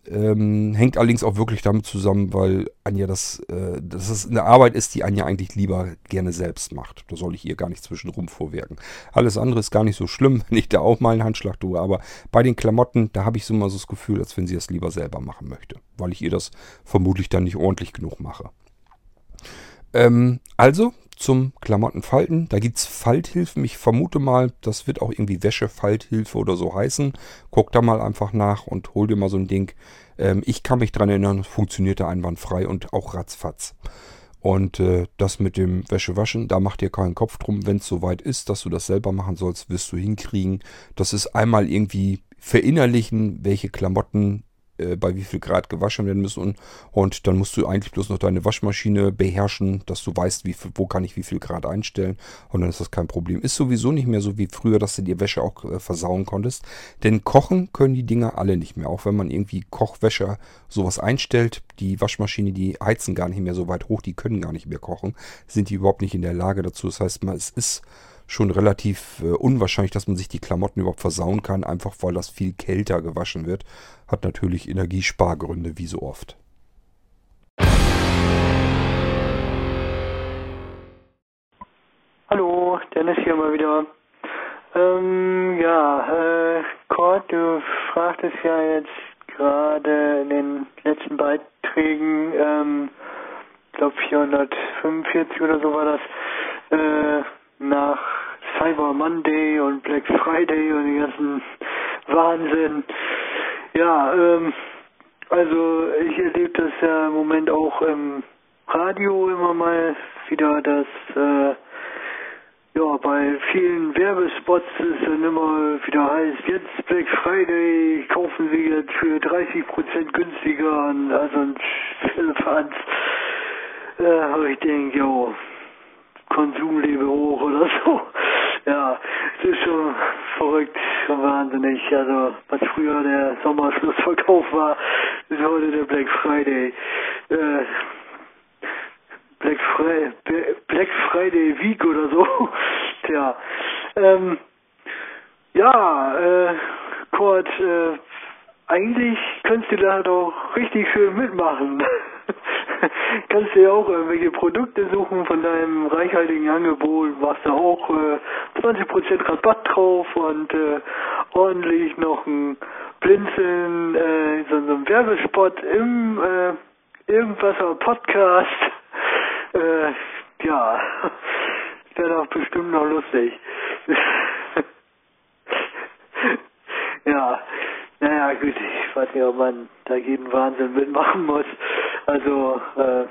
Ähm, hängt allerdings auch wirklich damit zusammen, weil Anja das, äh, dass es eine Arbeit ist, die Anja eigentlich lieber gerne selbst macht. Da soll ich ihr gar nicht zwischenrum vorwerken. Alles andere ist gar nicht so schlimm, wenn ich da auch mal einen Handschlag tue. Aber bei den Klamotten, da habe ich so mal so das Gefühl, als wenn sie das lieber selber machen möchte. Weil ich ihr das vermutlich dann nicht ordentlich genug mache. Ähm, also, zum Klamottenfalten. Da gibt es Falthilfen. Ich vermute mal, das wird auch irgendwie Wäschefalthilfe oder so heißen. Guck da mal einfach nach und hol dir mal so ein Ding. Ähm, ich kann mich dran erinnern, funktionierte einwandfrei und auch ratzfatz. Und äh, das mit dem Wäschewaschen, da macht dir keinen Kopf drum. Wenn es soweit ist, dass du das selber machen sollst, wirst du hinkriegen. Das ist einmal irgendwie verinnerlichen, welche Klamotten äh, bei wie viel Grad gewaschen werden müssen. Und, und dann musst du eigentlich bloß noch deine Waschmaschine beherrschen, dass du weißt, wie wo kann ich wie viel Grad einstellen. Und dann ist das kein Problem. Ist sowieso nicht mehr so wie früher, dass du dir Wäsche auch äh, versauen konntest. Denn kochen können die Dinger alle nicht mehr. Auch wenn man irgendwie Kochwäsche sowas einstellt. Die Waschmaschine, die heizen gar nicht mehr so weit hoch. Die können gar nicht mehr kochen. Sind die überhaupt nicht in der Lage dazu. Das heißt, es ist schon relativ äh, unwahrscheinlich, dass man sich die Klamotten überhaupt versauen kann, einfach weil das viel kälter gewaschen wird. Hat natürlich Energiespargründe, wie so oft.
Hallo, Dennis hier mal wieder. Ähm, ja, äh, Kurt, du fragtest ja jetzt gerade in den letzten Beiträgen, ähm, ich glaube 445 oder so war das, äh, nach Cyber Monday und Black Friday und den ganzen Wahnsinn. Ja, ähm, also ich erlebe das ja im Moment auch im Radio immer mal wieder, dass äh, ja bei vielen Werbespots es dann immer wieder heißt, jetzt Black Friday kaufen Sie jetzt für 30% günstiger und also ein Firlefanz. Äh, aber ich denke, jo, Konsum lebe hoch oder so. Ja, es ist schon verrückt, schon wahnsinnig. Also, was früher der Sommerschlussverkauf war, ist heute der Black Friday. Äh, Black, Fri Black Friday Week oder so. Tja, ähm, ja, äh, Kurt, äh, eigentlich könntest du da doch richtig schön mitmachen. kannst du ja auch irgendwelche Produkte suchen von deinem reichhaltigen Angebot, machst da auch äh, 20% Rabatt drauf und äh, ordentlich noch ein Blinzeln, äh, so, so ein Werbespot im äh, Irgendwasser Podcast. Äh, ja, wäre doch bestimmt noch lustig. ja, naja, gut, ich weiß nicht, ob man da jeden Wahnsinn mitmachen muss. Also, äh,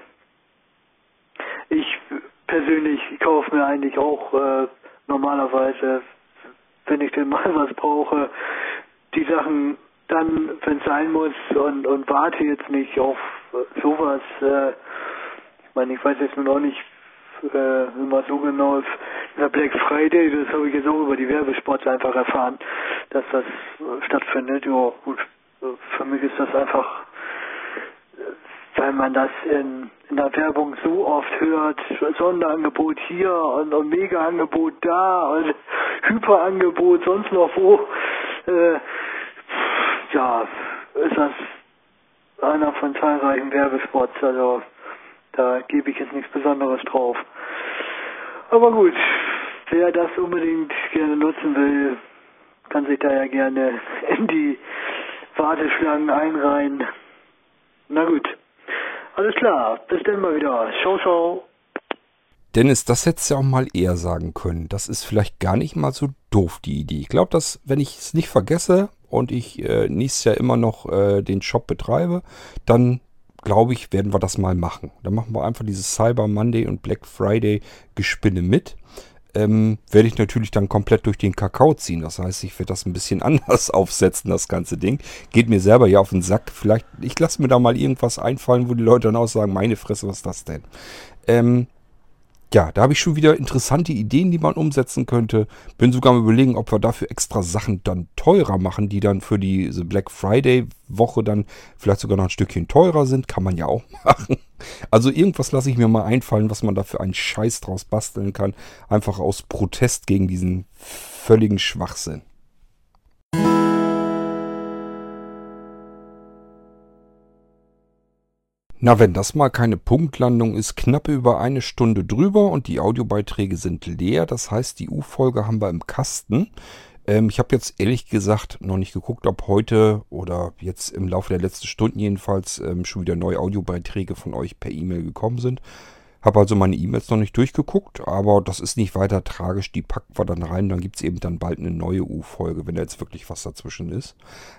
ich persönlich kaufe mir eigentlich auch äh, normalerweise, wenn ich denn mal was brauche, die Sachen dann, wenn es sein muss und, und warte jetzt nicht auf sowas. Äh, ich meine, ich weiß jetzt nur noch nicht äh, immer so genau, dieser Black Friday, das habe ich jetzt auch über die Werbespots einfach erfahren, dass das äh, stattfindet. Ja, gut, für mich ist das einfach, weil man das in, in der Werbung so oft hört, Sonderangebot hier und, und Mega-Angebot da und Hyperangebot sonst noch wo. Äh, ja, ist das einer von zahlreichen Werbespots, also da gebe ich jetzt nichts Besonderes drauf. Aber gut, wer das unbedingt gerne nutzen will, kann sich da ja gerne in die Warteschlangen einreihen. Na gut, alles klar, bis dann mal wieder. Ciao, ciao.
Dennis, das hättest du ja auch mal eher sagen können. Das ist vielleicht gar nicht mal so doof, die Idee. Ich glaube, dass, wenn ich es nicht vergesse und ich äh, nächstes Jahr immer noch äh, den Shop betreibe, dann glaube ich, werden wir das mal machen. Dann machen wir einfach dieses Cyber Monday und Black Friday Gespinne mit. Ähm, werde ich natürlich dann komplett durch den Kakao ziehen. Das heißt, ich werde das ein bisschen anders aufsetzen, das ganze Ding. Geht mir selber ja auf den Sack. Vielleicht, ich lasse mir da mal irgendwas einfallen, wo die Leute dann auch sagen, meine Fresse, was ist das denn? Ähm, ja, da habe ich schon wieder interessante Ideen, die man umsetzen könnte. Bin sogar mal überlegen, ob wir dafür extra Sachen dann teurer machen, die dann für diese Black Friday Woche dann vielleicht sogar noch ein Stückchen teurer sind. Kann man ja auch machen. Also irgendwas lasse ich mir mal einfallen, was man dafür einen Scheiß draus basteln kann. Einfach aus Protest gegen diesen völligen Schwachsinn. Na, wenn das mal keine Punktlandung ist, knapp über eine Stunde drüber und die Audiobeiträge sind leer. Das heißt, die U-Folge haben wir im Kasten. Ähm, ich habe jetzt ehrlich gesagt noch nicht geguckt, ob heute oder jetzt im Laufe der letzten Stunden jedenfalls ähm, schon wieder neue Audiobeiträge von euch per E-Mail gekommen sind. Habe also meine E-Mails noch nicht durchgeguckt, aber das ist nicht weiter tragisch. Die packen wir dann rein. Dann gibt es eben dann bald eine neue U-Folge, wenn da jetzt wirklich was dazwischen ist.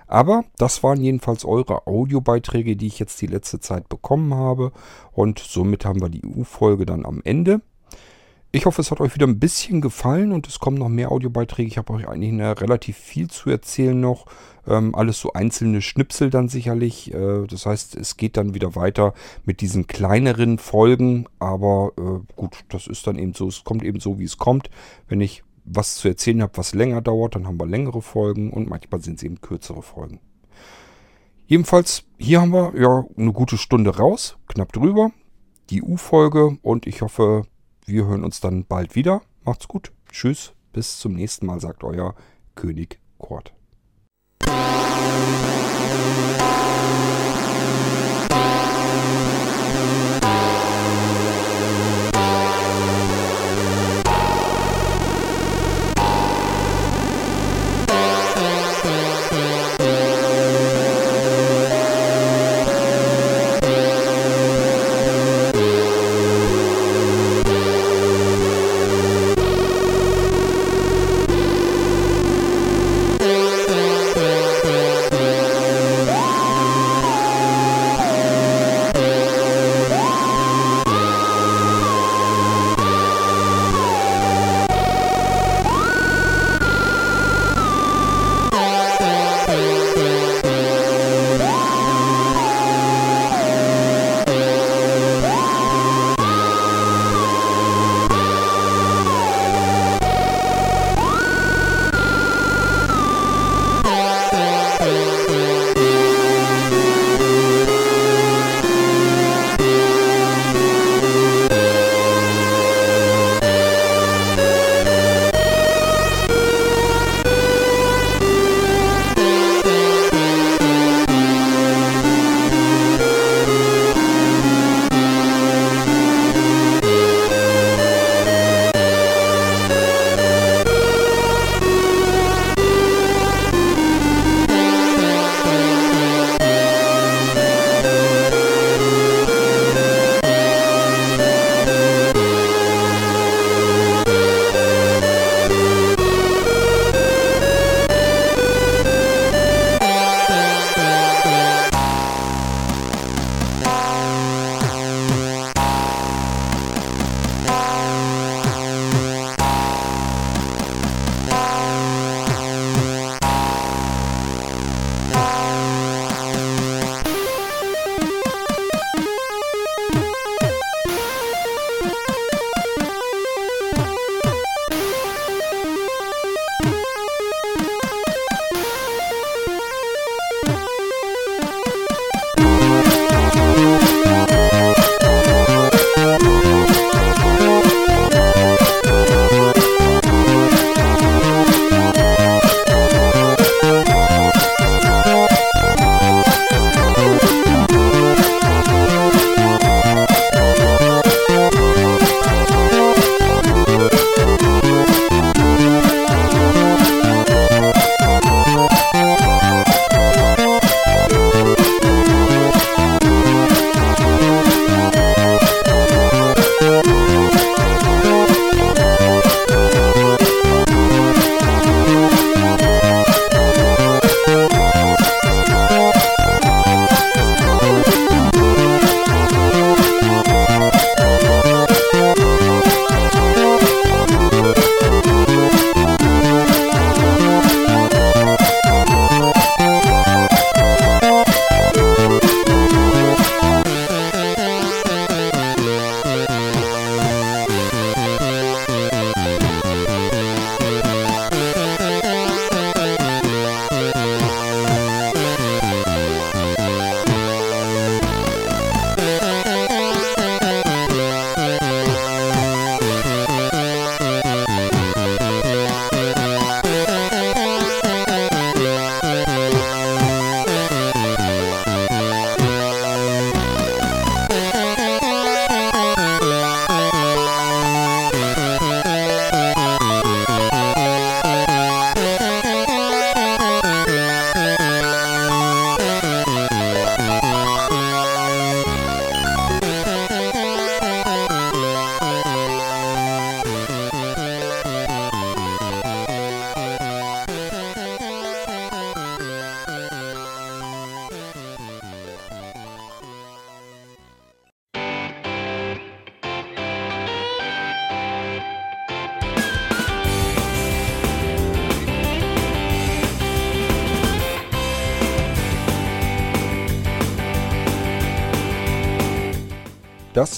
Aber das waren jedenfalls eure Audiobeiträge, die ich jetzt die letzte Zeit bekommen habe. Und somit haben wir die U-Folge dann am Ende. Ich hoffe, es hat euch wieder ein bisschen gefallen und es kommen noch mehr Audiobeiträge. Ich habe euch eigentlich relativ viel zu erzählen noch. Ähm, alles so einzelne Schnipsel dann sicherlich. Äh, das heißt, es geht dann wieder weiter mit diesen kleineren Folgen. Aber äh, gut, das ist dann eben so. Es kommt eben so, wie es kommt. Wenn ich was zu erzählen habe, was länger dauert, dann haben wir längere Folgen und manchmal sind es eben kürzere Folgen. Jedenfalls, hier haben wir ja eine gute Stunde raus, knapp drüber. Die U-Folge und ich hoffe, wir hören uns dann bald wieder. Macht's gut. Tschüss. Bis zum nächsten Mal, sagt euer König Kort.